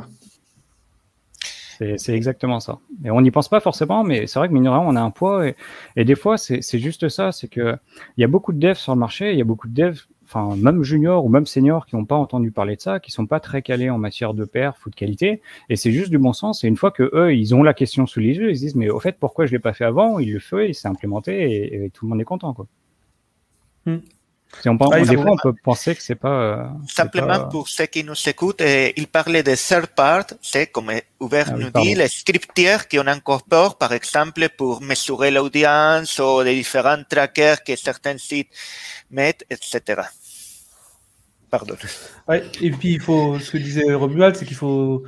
C'est exactement ça. Et on n'y pense pas forcément, mais c'est vrai que mine on a un poids. Et, et des fois, c'est juste ça. C'est qu'il y a beaucoup de devs sur le marché, il y a beaucoup de devs enfin même juniors ou même seniors qui n'ont pas entendu parler de ça, qui sont pas très calés en matière de perf ou de qualité, et c'est juste du bon sens. Et une fois que eux, ils ont la question sous les yeux, ils se disent mais au fait pourquoi je l'ai pas fait avant? Il le fait, il s'est implémenté et, tout le monde est content quoi. Hmm. on pense, des fois, on peut penser que c'est pas. Euh, Simplement pour ceux qui nous écoutent, il parlait de third part, c'est comme Hubert ah nous dit, les scriptières qu'on incorpore, par exemple, pour mesurer l'audience ou les différents trackers que certains sites mettre, etc. Pardon. et puis il faut, ce que disait Romuald, c'est qu'il faut,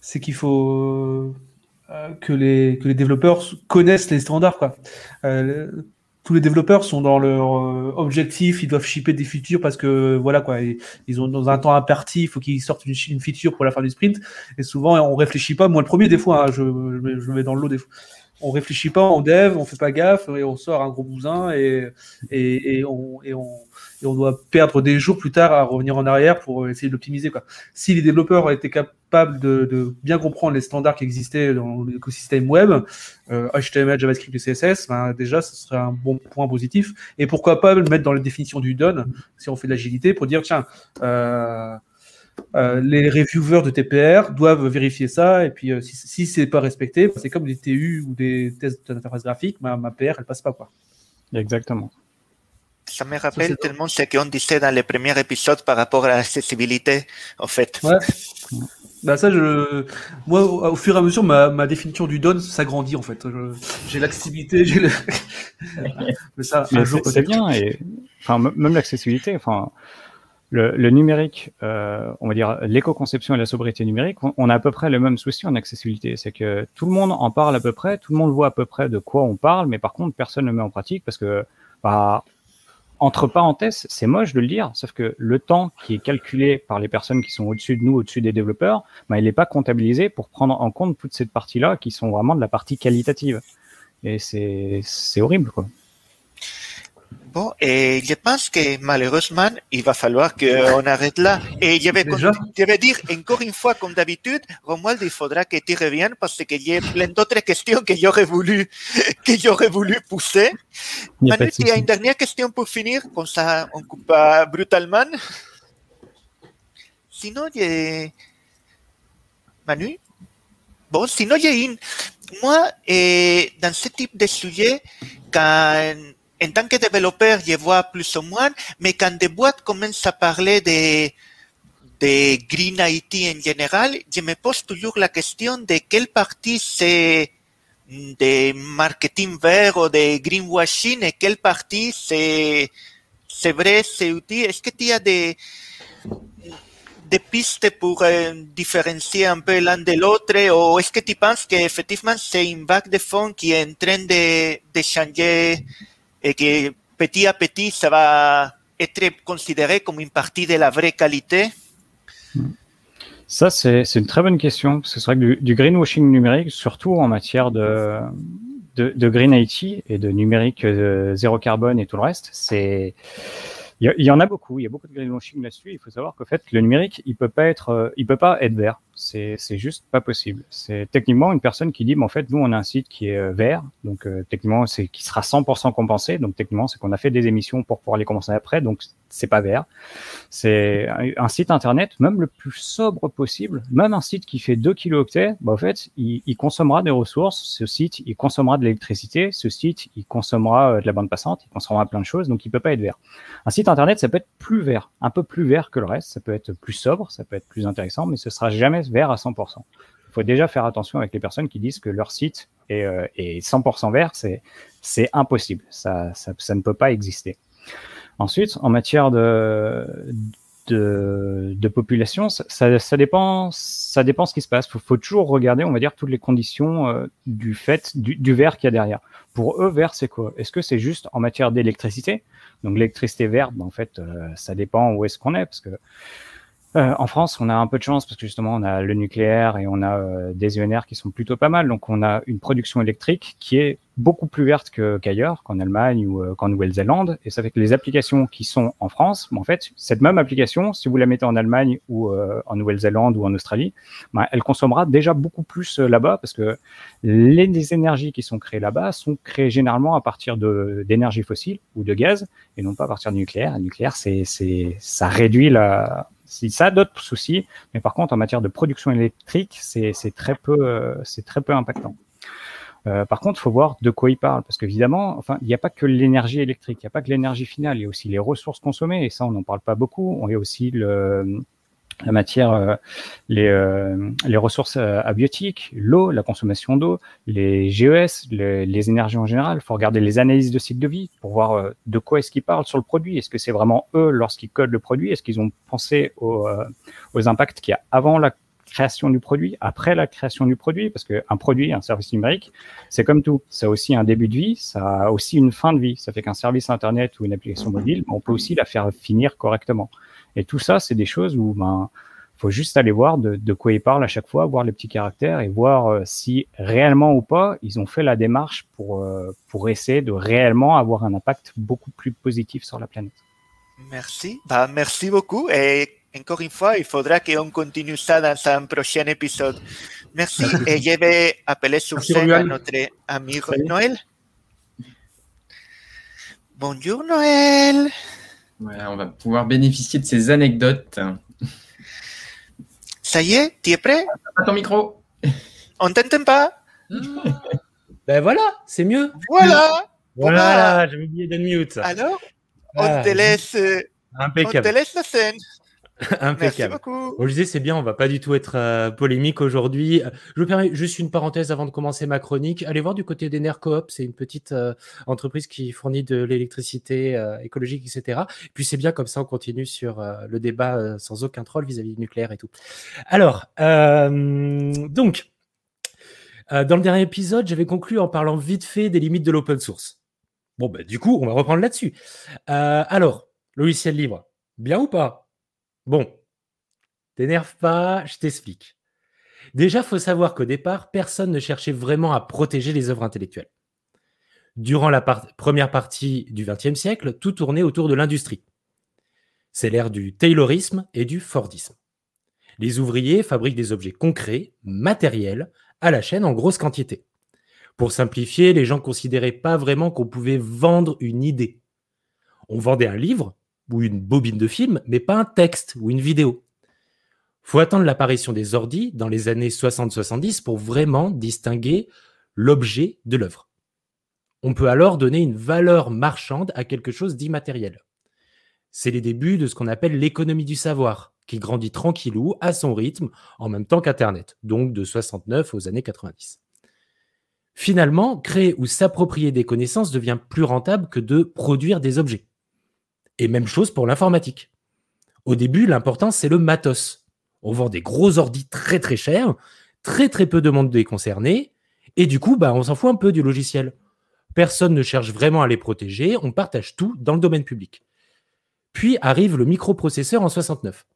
c'est qu'il faut euh, que les que les développeurs connaissent les standards quoi. Euh, tous les développeurs sont dans leur euh, objectif, ils doivent shipper des features parce que voilà quoi, ils ont dans un temps imparti, il faut qu'ils sortent une, feature pour la fin du sprint. Et souvent, on réfléchit pas. Moi, le premier des fois, hein, je, je, je, mets dans le lot des fois on réfléchit pas en dev, on fait pas gaffe et on sort un gros bousin et, et, et, on, et, on, on doit perdre des jours plus tard à revenir en arrière pour essayer de l'optimiser. Si les développeurs étaient capables de, de, bien comprendre les standards qui existaient dans l'écosystème web, euh, HTML, JavaScript et CSS, ben déjà ce serait un bon point positif. Et pourquoi pas le mettre dans la définition du done si on fait de l'agilité pour dire tiens, euh, euh, les reviewers de TPR doivent vérifier ça, et puis euh, si, si c'est pas respecté, c'est comme des TU ou des tests d'interface graphique, ma, ma, PR, elle passe pas. Quoi. Exactement. Ça me rappelle ça, tellement ce qu'on disait dans les premiers épisodes par rapport à l'accessibilité, en fait. Ouais. *laughs* Bah ça, je... moi, au, au, fur et à mesure, ma, ma définition du DON s'agrandit en fait. J'ai l'accessibilité, j'ai le. *laughs* Mais ça, Mais c'est bien et enfin même l'accessibilité. Enfin, le, le, numérique, euh, on va dire l'éco-conception et la sobriété numérique, on, on, a à peu près le même souci en accessibilité. C'est que tout le monde en parle à peu près, tout le monde voit à peu près de quoi on parle, mais par contre, personne ne le met en pratique parce que, bah, entre parenthèses, c'est moche de le dire, sauf que le temps qui est calculé par les personnes qui sont au-dessus de nous, au-dessus des développeurs, bah, il n'est pas comptabilisé pour prendre en compte toute cette partie-là qui sont vraiment de la partie qualitative. Et c'est horrible, quoi. Bon, et je pense que malheureusement, il va falloir qu'on arrête là. Et je vais, je vais dire encore une fois, comme d'habitude, Romuald, il faudra que tu reviennes parce qu'il y a plein d'autres questions que j'aurais voulu, *laughs* que j'aurais voulu pousser. Manu, tu as une dernière question pour finir, comme ça on coupe pas brutalement. Sinon, j'ai... Manu? Bon, sinon, j'ai une... Moi, dans ce type de sujet, quand en tant que développeur, je vois plus ou moins, mais quand des boîtes commencent à parler de, Green IT en général, je me pose toujours la question de quelle partie c'est de marketing vert ou de greenwashing et quelle partie c'est, c'est vrai, c'est utile. Est-ce que tu as des, pistes pour euh, différencier un peu l'un de l'autre ou est-ce que tu penses qu'effectivement c'est une vague de fonds qui est en train de, de changer et que petit à petit, ça va être considéré comme une partie de la vraie qualité? Ça, c'est une très bonne question. Parce que c'est vrai que du, greenwashing numérique, surtout en matière de, green IT et de numérique euh, zéro carbone et tout le reste, il y, en a beaucoup. Il y a beaucoup de greenwashing là-dessus. Il faut savoir qu'en fait, le numérique, il peut euh, peut pas être vert. C'est, juste pas possible. C'est techniquement une personne qui dit, mais en fait, nous, on a un site qui est euh, vert, donc euh, techniquement, c'est qui sera 100% compensé. Donc techniquement, c'est qu'on a fait des émissions pour pouvoir les compenser après, donc c'est pas vert. C'est un site internet, même le plus sobre possible, même un site qui fait 2 kilooctets, bah, en fait, il, il, consommera des ressources. Ce site, il consommera de l'électricité. Ce site, il consommera de la bande passante. Il consommera plein de choses, donc il peut pas être vert. Un site internet, ça peut être plus vert, un peu plus vert que le reste. Ça peut être plus sobre, ça peut être plus intéressant, mais ce sera jamais vert à 100%. Il faut déjà faire attention avec les personnes qui disent que leur site est, euh, est 100% vert, c'est impossible, ça, ça, ne peut pas exister. Ensuite, en matière de population, ça, dépend, ça dépend ce qui se passe. Faut, faut toujours regarder, on va dire, toutes les conditions euh, du fait du, verre qu'il y a derrière. Pour eux, vert, c'est quoi? Est-ce que c'est juste en matière d'électricité? Donc l'électricité verte, ben, en fait, euh, ça dépend où est-ce qu'on est, parce que euh, en France, on a un peu de chance parce que justement, on a le nucléaire et on a euh, des ENR qui sont plutôt pas mal. Donc, on a une production électrique qui est beaucoup plus verte qu'ailleurs, qu'en Allemagne ou euh, qu'en Nouvelle-Zélande. Et ça fait que les applications qui sont en France, en fait, cette même application, si vous la mettez en Allemagne ou en Nouvelle-Zélande ou en Australie, bah, elle consommera déjà beaucoup plus là-bas parce que les, les, énergies qui sont créées là-bas sont créées généralement à partir d'énergie fossile ou de gaz et non pas à partir du nucléaire. Le nucléaire, c'est ça réduit la, si ça a d'autres soucis, mais par contre en matière de production électrique, c'est très peu, c'est très peu impactant. Euh, par contre, il faut voir de quoi il parle, parce qu'évidemment, enfin, il n'y a pas que l'énergie électrique, il n'y a pas que l'énergie finale, il y a aussi les ressources consommées, et ça, on n'en parle pas beaucoup. On y a aussi le, la matière, euh, les, euh, les ressources euh, abiotiques, l'eau, la consommation d'eau, les GES, les, les, énergies en général. Il faut regarder les analyses de cycle de vie pour voir de quoi est-ce qu'ils parlent sur le produit. Est-ce que c'est vraiment eux lorsqu'ils codent le produit? Est-ce qu'ils ont pensé aux, aux impacts qu'il y a avant la création du produit, après la création du produit, parce qu'un produit, un service numérique, c'est comme tout. Ça a aussi un début de vie, ça a aussi une fin de vie. Ça fait qu'un service Internet ou une application mobile, on peut aussi la faire finir correctement. Et tout ça, c'est des choses où ben, faut juste aller voir de, quoi ils parlent à chaque fois, voir les petits caractères et voir euh, si réellement ou pas ils ont fait la démarche pour, euh, pour essayer de réellement avoir un impact beaucoup plus positif sur la planète. Merci. Bah, merci beaucoup. Et encore une fois, il faudra qu'on continue ça dans un prochain épisode. Merci. *laughs* Et je vais appeler sur scène à notre ami Noël. Bonjour Noël. Voilà, on va pouvoir bénéficier de ces anecdotes. Ça y est, tu es prêt? À ton micro. On t'entend pas? *laughs* Ben voilà, c'est mieux. Voilà. Voilà, j'ai oublié de mute. Alors, on te laisse. On te laisse la scène. *laughs* Impeccable. Merci beaucoup. disais, c'est bien, on va pas du tout être euh, polémique aujourd'hui. Je me permets juste une parenthèse avant de commencer ma chronique. Allez voir du côté d'Enercoop, c'est une petite euh, entreprise qui fournit de l'électricité euh, écologique, etc. puis c'est bien comme ça, on continue sur le débat sans aucun troll vis-à-vis du nucléaire et tout. Alors, donc, dans le dernier épisode, j'avais conclu en parlant vite fait des limites de l'open source. Bon, ben, du coup, on va reprendre là-dessus. alors, logiciel libre, bien ou pas? Bon, t'énerve pas, je t'explique. Déjà, faut savoir qu'au départ, personne ne cherchait vraiment à protéger les œuvres intellectuelles. Durant la première partie du XXe siècle, tout tournait autour de l'industrie. C'est l'ère du Taylorisme et du Fordisme. Les ouvriers fabriquent des objets concrets, matériels, à la chaîne en grosse quantité. Pour simplifier, les gens considéraient pas vraiment qu'on pouvait vendre une idée. On vendait un livre, ou une bobine de film, mais pas un texte ou une vidéo. Faut attendre l'apparition des ordis dans les années 60-70 pour vraiment distinguer l'objet de l'œuvre. On peut alors donner une valeur marchande à quelque chose d'immatériel. C'est les débuts de ce qu'on appelle l'économie du savoir, qui grandit tranquillou à son rythme en même temps qu'Internet, donc de 69 aux années 90. Finalement, créer ou s'approprier des connaissances devient plus rentable que de produire des objets. Et même chose pour l'informatique. Au début, l'important, c'est le matos. On vend des gros ordis très très chers, très très peu de monde est concerné, et du coup, bah, on s'en fout un peu du logiciel. Personne ne cherche vraiment à les protéger, on partage tout dans le domaine public. Puis arrive le microprocesseur en 69.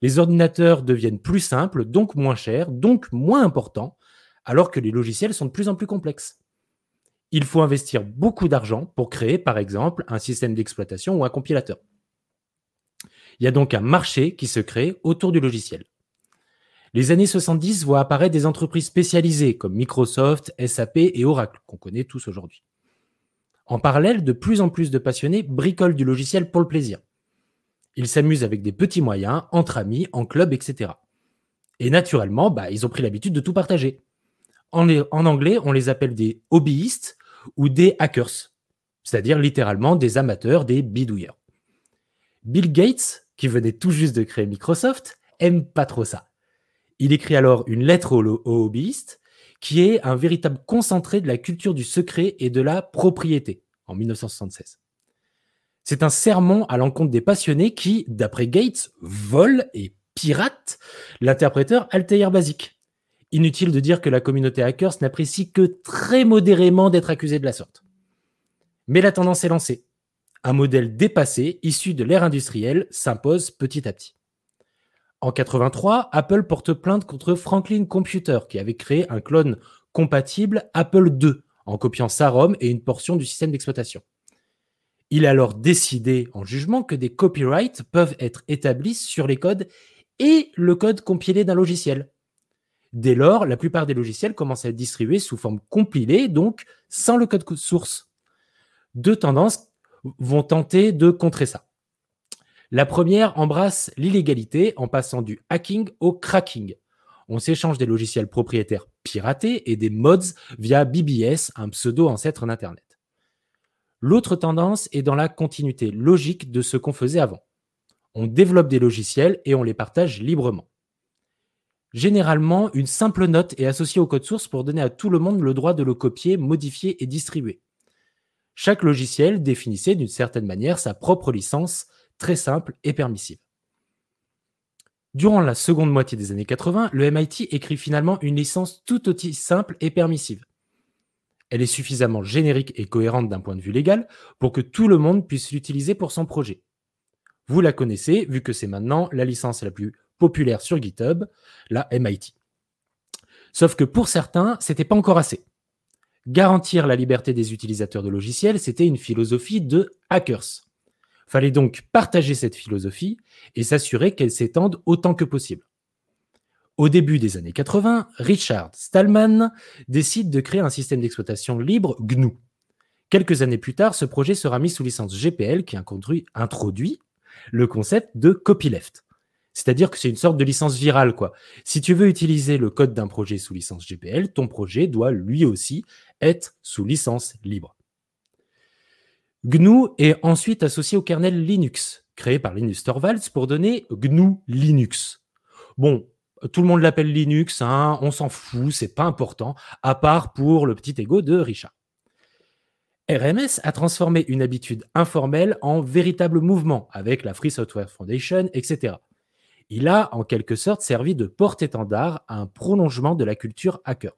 Les ordinateurs deviennent plus simples, donc moins chers, donc moins importants, alors que les logiciels sont de plus en plus complexes il faut investir beaucoup d'argent pour créer, par exemple, un système d'exploitation ou un compilateur. Il y a donc un marché qui se crée autour du logiciel. Les années 70 voient apparaître des entreprises spécialisées comme Microsoft, SAP et Oracle, qu'on connaît tous aujourd'hui. En parallèle, de plus en plus de passionnés bricolent du logiciel pour le plaisir. Ils s'amusent avec des petits moyens, entre amis, en club, etc. Et naturellement, bah, ils ont pris l'habitude de tout partager. En, anglais, on les appelle des hobbyistes ou des hackers, c'est-à-dire littéralement des amateurs, des bidouilleurs. Bill Gates, qui venait tout juste de créer Microsoft, aime pas trop ça. Il écrit alors une lettre aux, hobbyistes, qui est un véritable concentré de la culture du secret et de la propriété, en 1976. C'est un sermon à l'encontre des passionnés qui, d'après Gates, volent et piratent l'interpréteur Altair Basic. Inutile de dire que la communauté hackers n'apprécie que très modérément d'être accusée de la sorte. Mais la tendance est lancée. Un modèle dépassé, issu de l'ère industrielle, s'impose petit à petit. En 83, Apple porte plainte contre Franklin Computer, qui avait créé un clone compatible Apple II, en copiant sa ROM et une portion du système d'exploitation. Il a alors décidé en jugement que des copyrights peuvent être établis sur les codes et le code compilé d'un logiciel, Dès lors, la plupart des logiciels commencent à être distribués sous forme compilée, donc sans le code source. Deux tendances vont tenter de contrer ça. La première embrasse l'illégalité en passant du hacking au cracking. On s'échange des logiciels propriétaires piratés et des mods via BBS, un pseudo ancêtre d'Internet. L'autre tendance est dans la continuité logique de ce qu'on faisait avant. On développe des logiciels et on les partage librement. Généralement, une simple note est associée au code source pour donner à tout le monde le droit de le copier, modifier et distribuer. Chaque logiciel définissait d'une certaine manière sa propre licence, très simple et permissive. Durant la seconde moitié des années 80, le MIT écrit finalement une licence tout aussi simple et permissive. Elle est suffisamment générique et cohérente d'un point de vue légal pour que tout le monde puisse l'utiliser pour son projet. Vous la connaissez, vu que c'est maintenant la licence la plus populaire sur GitHub, la MIT. Sauf que pour certains, c'était pas encore assez. Garantir la liberté des utilisateurs de logiciels, c'était une philosophie de hackers. Fallait donc partager cette philosophie et s'assurer qu'elle s'étende autant que possible. Au début des années 80, Richard Stallman décide de créer un système d'exploitation libre GNU. Quelques années plus tard, ce projet sera mis sous licence GPL qui introduit le concept de copyleft. C'est-à-dire que c'est une sorte de licence virale, quoi. Si tu veux utiliser le code d'un projet sous licence GPL, ton projet doit lui aussi être sous licence libre. GNU est ensuite associé au kernel Linux, créé par Linus Torvalds pour donner GNU Linux. Bon, tout le monde l'appelle Linux, hein, on s'en fout, c'est pas important, à part pour le petit ego de Richard. RMS a transformé une habitude informelle en véritable mouvement avec la Free Software Foundation, etc. Il a en quelque sorte servi de porte-étendard à un prolongement de la culture hacker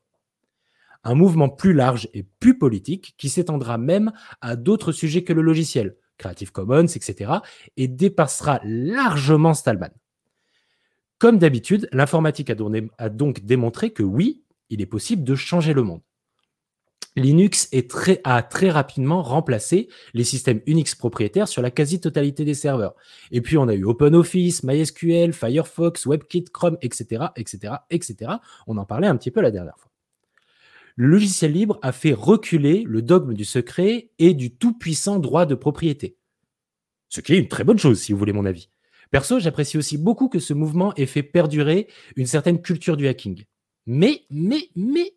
un mouvement plus large et plus politique qui s'étendra même à d'autres sujets que le logiciel, Creative Commons, etc., et dépassera largement Stallman. Comme d'habitude, l'informatique a, donc démontré que oui, il est possible de changer le monde. Linux a très rapidement remplacé les systèmes Unix propriétaires sur la quasi-totalité des serveurs. Et puis on a eu OpenOffice, MySQL, Firefox, WebKit, Chrome, etc., etc., etc. On en parlait un petit peu la dernière fois le logiciel libre a fait reculer le dogme du secret et du tout-puissant droit de propriété. Ce qui est une très bonne chose, si vous voulez mon avis. Perso, j'apprécie aussi beaucoup que ce mouvement ait fait perdurer une certaine culture du hacking. Mais, mais, mais,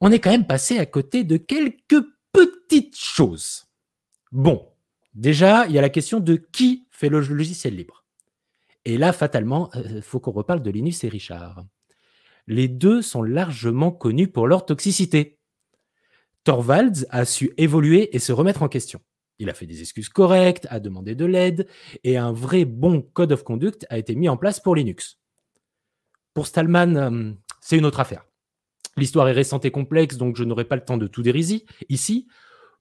on est quand même passé à côté de quelques petites choses. Bon, déjà, il y a la question de qui fait le logiciel libre. Et là, fatalement, il euh, faut qu'on reparle de Linus et Richard les deux sont largement connus pour leur toxicité. Torvalds a su évoluer et se remettre en question. Il a fait des excuses correctes, a demandé de l'aide, et un vrai bon code of conduct a été mis en place pour Linux. Pour Stallman, euh, c'est une autre affaire. L'histoire est récente et complexe, donc je n'aurai pas le temps de tout dériser ici.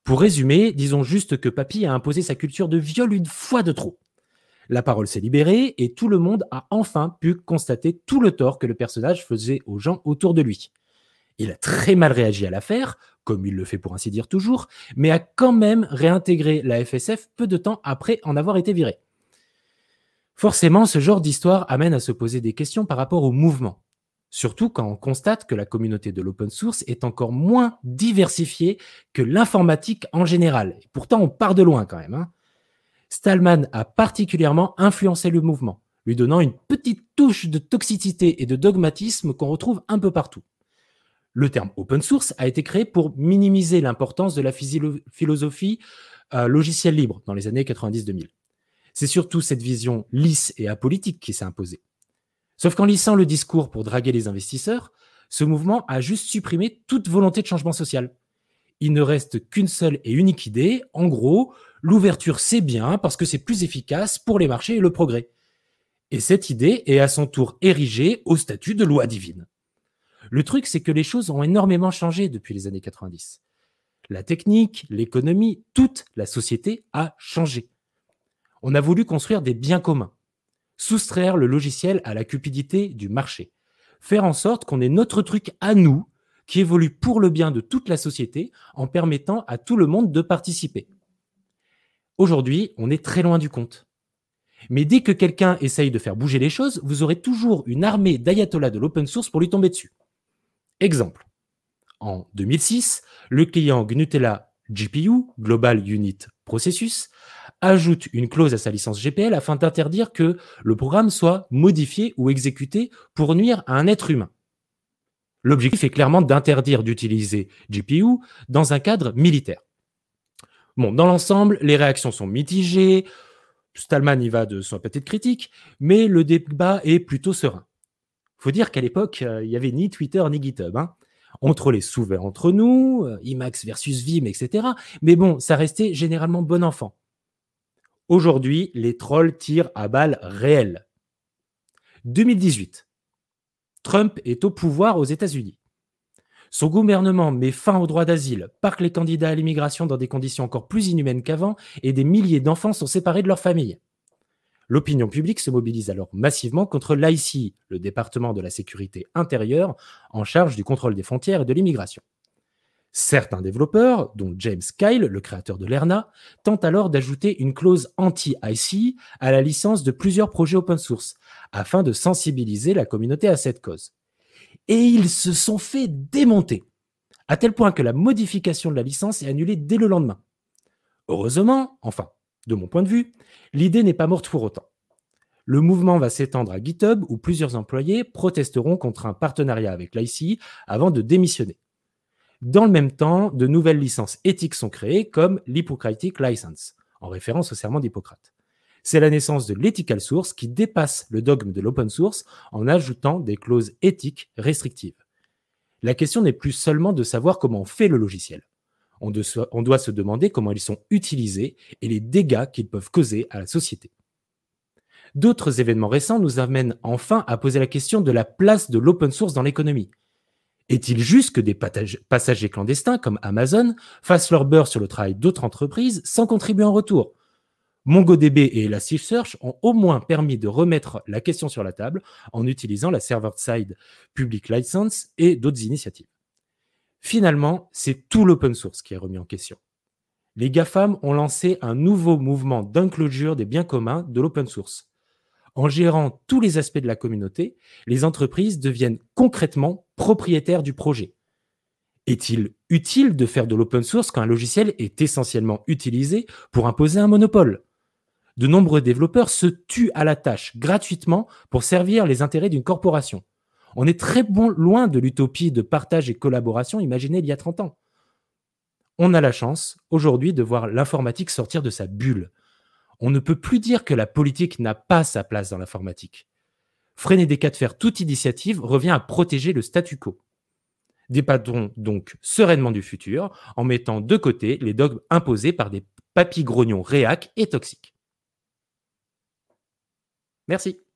Pour résumer, disons juste que Papy a imposé sa culture de viol une fois de trop. La parole s'est libérée et tout le monde a enfin pu constater tout le tort que le personnage faisait aux gens autour de lui. Il a très mal réagi à l'affaire, comme il le fait pour ainsi dire toujours, mais a quand même réintégré la FSF peu de temps après en avoir été viré. Forcément, ce genre d'histoire amène à se poser des questions par rapport au mouvement. Surtout quand on constate que la communauté de l'open source est encore moins diversifiée que l'informatique en général. pourtant, on part de loin quand même. Hein. Stallman a particulièrement influencé le mouvement, lui donnant une petite touche de toxicité et de dogmatisme qu'on retrouve un peu partout. Le terme open source a été créé pour minimiser l'importance de la philosophie euh, logiciel libre dans les années 90-2000. C'est surtout cette vision lisse et apolitique qui s'est imposée. Sauf qu'en lissant le discours pour draguer les investisseurs, ce mouvement a juste supprimé toute volonté de changement social. Il ne reste qu'une seule et unique idée, en gros, l'ouverture c'est bien parce que c'est plus efficace pour les marchés et le progrès. Et cette idée est à son tour érigée au statut de loi divine. Le truc, c'est que les choses ont énormément changé depuis les années 90. La technique, l'économie, toute la société a changé. On a voulu construire des biens communs, soustraire le logiciel à la cupidité du marché, faire en sorte qu'on ait notre truc à nous qui évolue pour le bien de toute la société en permettant à tout le monde de participer. Aujourd'hui, on est très loin du compte. Mais dès que quelqu'un essaye de faire bouger les choses, vous aurez toujours une armée d'ayatollahs de l'open source pour lui tomber dessus. Exemple. En 2006, le client Gnutella GPU, Global Unit Processus, ajoute une clause à sa licence GPL afin d'interdire que le programme soit modifié ou exécuté pour nuire à un être humain. L'objectif est clairement d'interdire d'utiliser GPU dans un cadre militaire. Bon, dans l'ensemble, les réactions sont mitigées. Stallman y va de son de critique, mais le débat est plutôt serein. Faut dire qu'à l'époque, euh, il n'y avait ni Twitter ni GitHub. Hein. Entre les souverains entre nous, euh, Emacs versus Vim, etc. Mais bon, ça restait généralement bon enfant. Aujourd'hui, les trolls tirent à balles réelles. 2018. Trump est au pouvoir aux États-Unis. Son gouvernement met fin au droit d'asile, parque les candidats à l'immigration dans des conditions encore plus inhumaines qu'avant, et des milliers d'enfants sont séparés de leur famille. L'opinion publique se mobilise alors massivement contre l'ICI, le département de la sécurité intérieure en charge du contrôle des frontières et de l'immigration. Certains développeurs, dont James Kyle, le créateur de l'ERNA, tentent alors d'ajouter une clause anti-ICI à la licence de plusieurs projets open source, afin de sensibiliser la communauté à cette cause et ils se sont fait démonter, à tel point que la modification de la licence est annulée dès le lendemain. Heureusement, enfin, de mon point de vue, l'idée n'est pas morte pour autant. Le mouvement va s'étendre à GitHub où plusieurs employés protesteront contre un partenariat avec l'ICI avant de démissionner. Dans le même temps, de nouvelles licences éthiques sont créées comme l'Hippocratic License, en référence au serment d'Hippocrate. C'est la naissance de l'ethical source qui dépasse le dogme de l'open source en ajoutant des clauses éthiques restrictives. La question n'est plus seulement de savoir comment on fait le logiciel. On, doit se demander comment ils sont utilisés et les dégâts qu'ils peuvent causer à la société. D'autres événements récents nous amènent enfin à poser la question de la place de l'open source dans l'économie. Est-il juste que des passagers clandestins comme Amazon fassent leur beurre sur le travail d'autres entreprises sans contribuer en retour? MongoDB et Elasticsearch ont au moins permis de remettre la question sur la table en utilisant la server-side public license et d'autres initiatives. Finalement, c'est tout l'open source qui est remis en question. Les GAFAM ont lancé un nouveau mouvement d'inclosure des biens communs de l'open source. En gérant tous les aspects de la communauté, les entreprises deviennent concrètement propriétaires du projet. Est-il utile de faire de l'open source quand un logiciel est essentiellement utilisé pour imposer un monopole? De nombreux développeurs se tuent à la tâche gratuitement pour servir les intérêts d'une corporation. On est très loin de l'utopie de partage et collaboration imaginée il y a 30 ans. On a la chance aujourd'hui de voir l'informatique sortir de sa bulle. On ne peut plus dire que la politique n'a pas sa place dans l'informatique. Freiner des cas de faire toute initiative revient à protéger le statu quo. Débattons donc sereinement du futur en mettant de côté les dogmes imposés par des papilles grognons réacs et toxiques. Merci.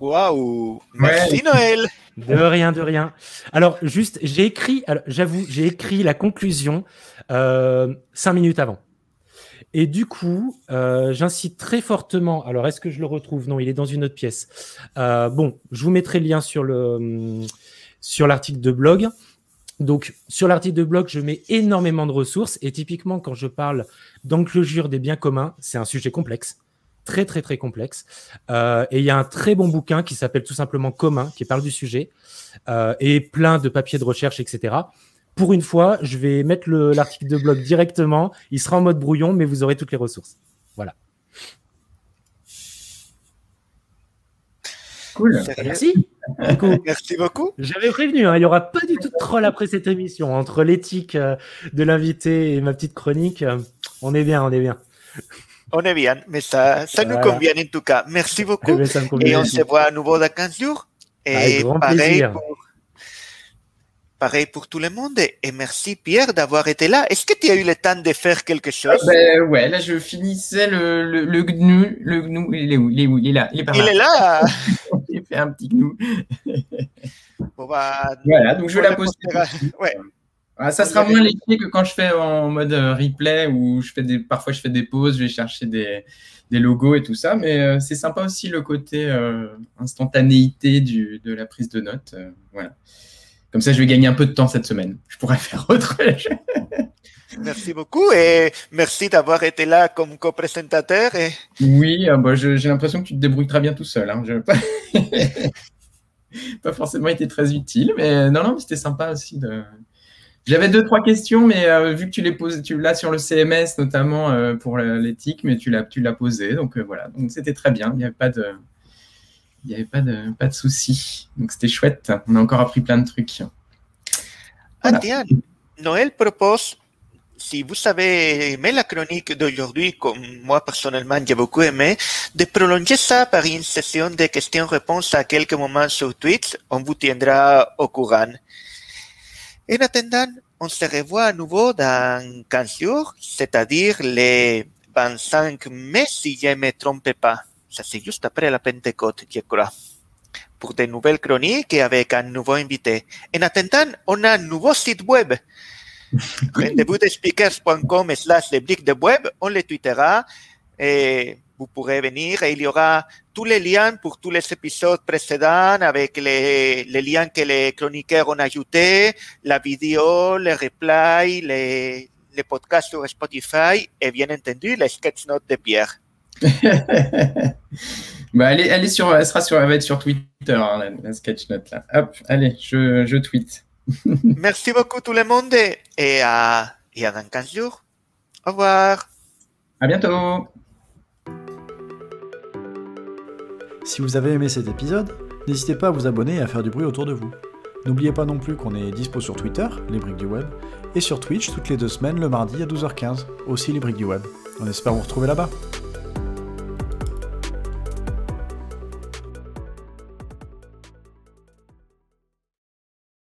Waouh Merci Noël De rien, de rien. Alors, juste, j'ai écrit, j'avoue, j'ai écrit la conclusion euh, cinq minutes avant. Et du coup, euh, j'incite très fortement. Alors, est-ce que je le retrouve? Non, il est dans une autre pièce. Euh, bon, je vous mettrai le lien sur le sur l'article de blog. Donc, sur l'article de blog, je mets énormément de ressources. Et typiquement, quand je parle d'enclosure des biens communs, c'est un sujet complexe. Très, très, très complexe. Euh, et il y a un très bon bouquin qui s'appelle tout simplement Commun, qui parle du sujet. Euh, et plein de papiers de recherche, etc. Pour une fois, je vais mettre l'article de blog directement. Il sera en mode brouillon, mais vous aurez toutes les ressources. Voilà. Cool. Merci. Merci beaucoup. J'avais prévenu, hein, il n'y aura pas du tout de troll après cette émission. Entre l'éthique euh, de l'invité et ma petite chronique, on est bien, on est bien. On est bien, mais ça, ça nous convient en tout cas. Merci beaucoup. Et on se voit à nouveau dans 15 jours. Et pareil pour, pareil pour tout le monde. Et merci Pierre d'avoir été là. Est-ce que tu as eu le temps de faire quelque chose? ben, Ouais, là je finissais le, le, le GNU. Le GNU, il est où Il est où Il est là. Il est, il est là *laughs* J'ai fait un petit GNU. bon, bah, voilà, donc je vais la poster. Ouais. Ah, ça sera moins léger que quand je fais en mode euh, replay où je fais des, parfois je fais des pauses, je vais chercher des, des logos et tout ça, mais euh, c'est sympa aussi le côté euh, instantanéité du, de la prise de notes. Euh, voilà. Comme ça, je vais gagner un peu de temps cette semaine. Je pourrais faire *laughs* autre chose. Merci beaucoup et merci d'avoir été là comme co-présentateur. Et... Oui, euh, bah, j'ai l'impression que tu te débrouilles très bien tout seul. Hein. Je *laughs* pas forcément été très utile, mais non, non, c'était sympa aussi de. J'avais deux trois questions, mais euh, vu que tu les poses, tu l'as sur le CMS notamment euh, pour l'éthique, mais tu l'as tu l'as posé, donc voilà, donc c'était très bien. Il n'y avait pas de il n'y avait pas de, pas de soucis. Donc c'était chouette. On a encore appris plein de trucs. Ah, tiens, Noël propose, si vous avez aimé la chronique d'aujourd'hui, comme moi personnellement j'ai beaucoup aimé, de prolonger ça par une session de questions-réponses à quelques moments sur Twitch. On vous tiendra au courant. En attendant, on se revoit à nouveau dans 15 jours, c'est-à-dire les 25 mai si je ne me trompe pas. ça c'est juste après la Pentecôte, je crois, pour de nouvelles chroniques et avec un nouveau invité. En attendant, on a un nouveau site web. *laughs* Rendezvous slash les de web, on le tweetera et vous pourrez venir et il y aura tous les liens pour tous les épisodes précédents avec les, les liens que les chroniqueurs ont ajoutés, la vidéo, les replays, les, les podcasts sur Spotify et bien entendu les sketch notes de Pierre. *laughs* bah, elle, est, elle, est sur, elle, sera sur, elle va être sur Twitter, hein, la, sketch note là. Hop, allez, je, je tweet. *laughs* Merci beaucoup tout le monde et à, et à dans 15 jours. Au revoir. À bientôt. Si vous avez aimé cet épisode, n'hésitez pas à vous abonner et à faire du bruit autour de vous. N'oubliez pas non plus qu'on est dispo sur Twitter, les briques du web, et sur Twitch toutes les deux semaines le mardi à 12h15, aussi les briques du web. On espère vous retrouver là-bas.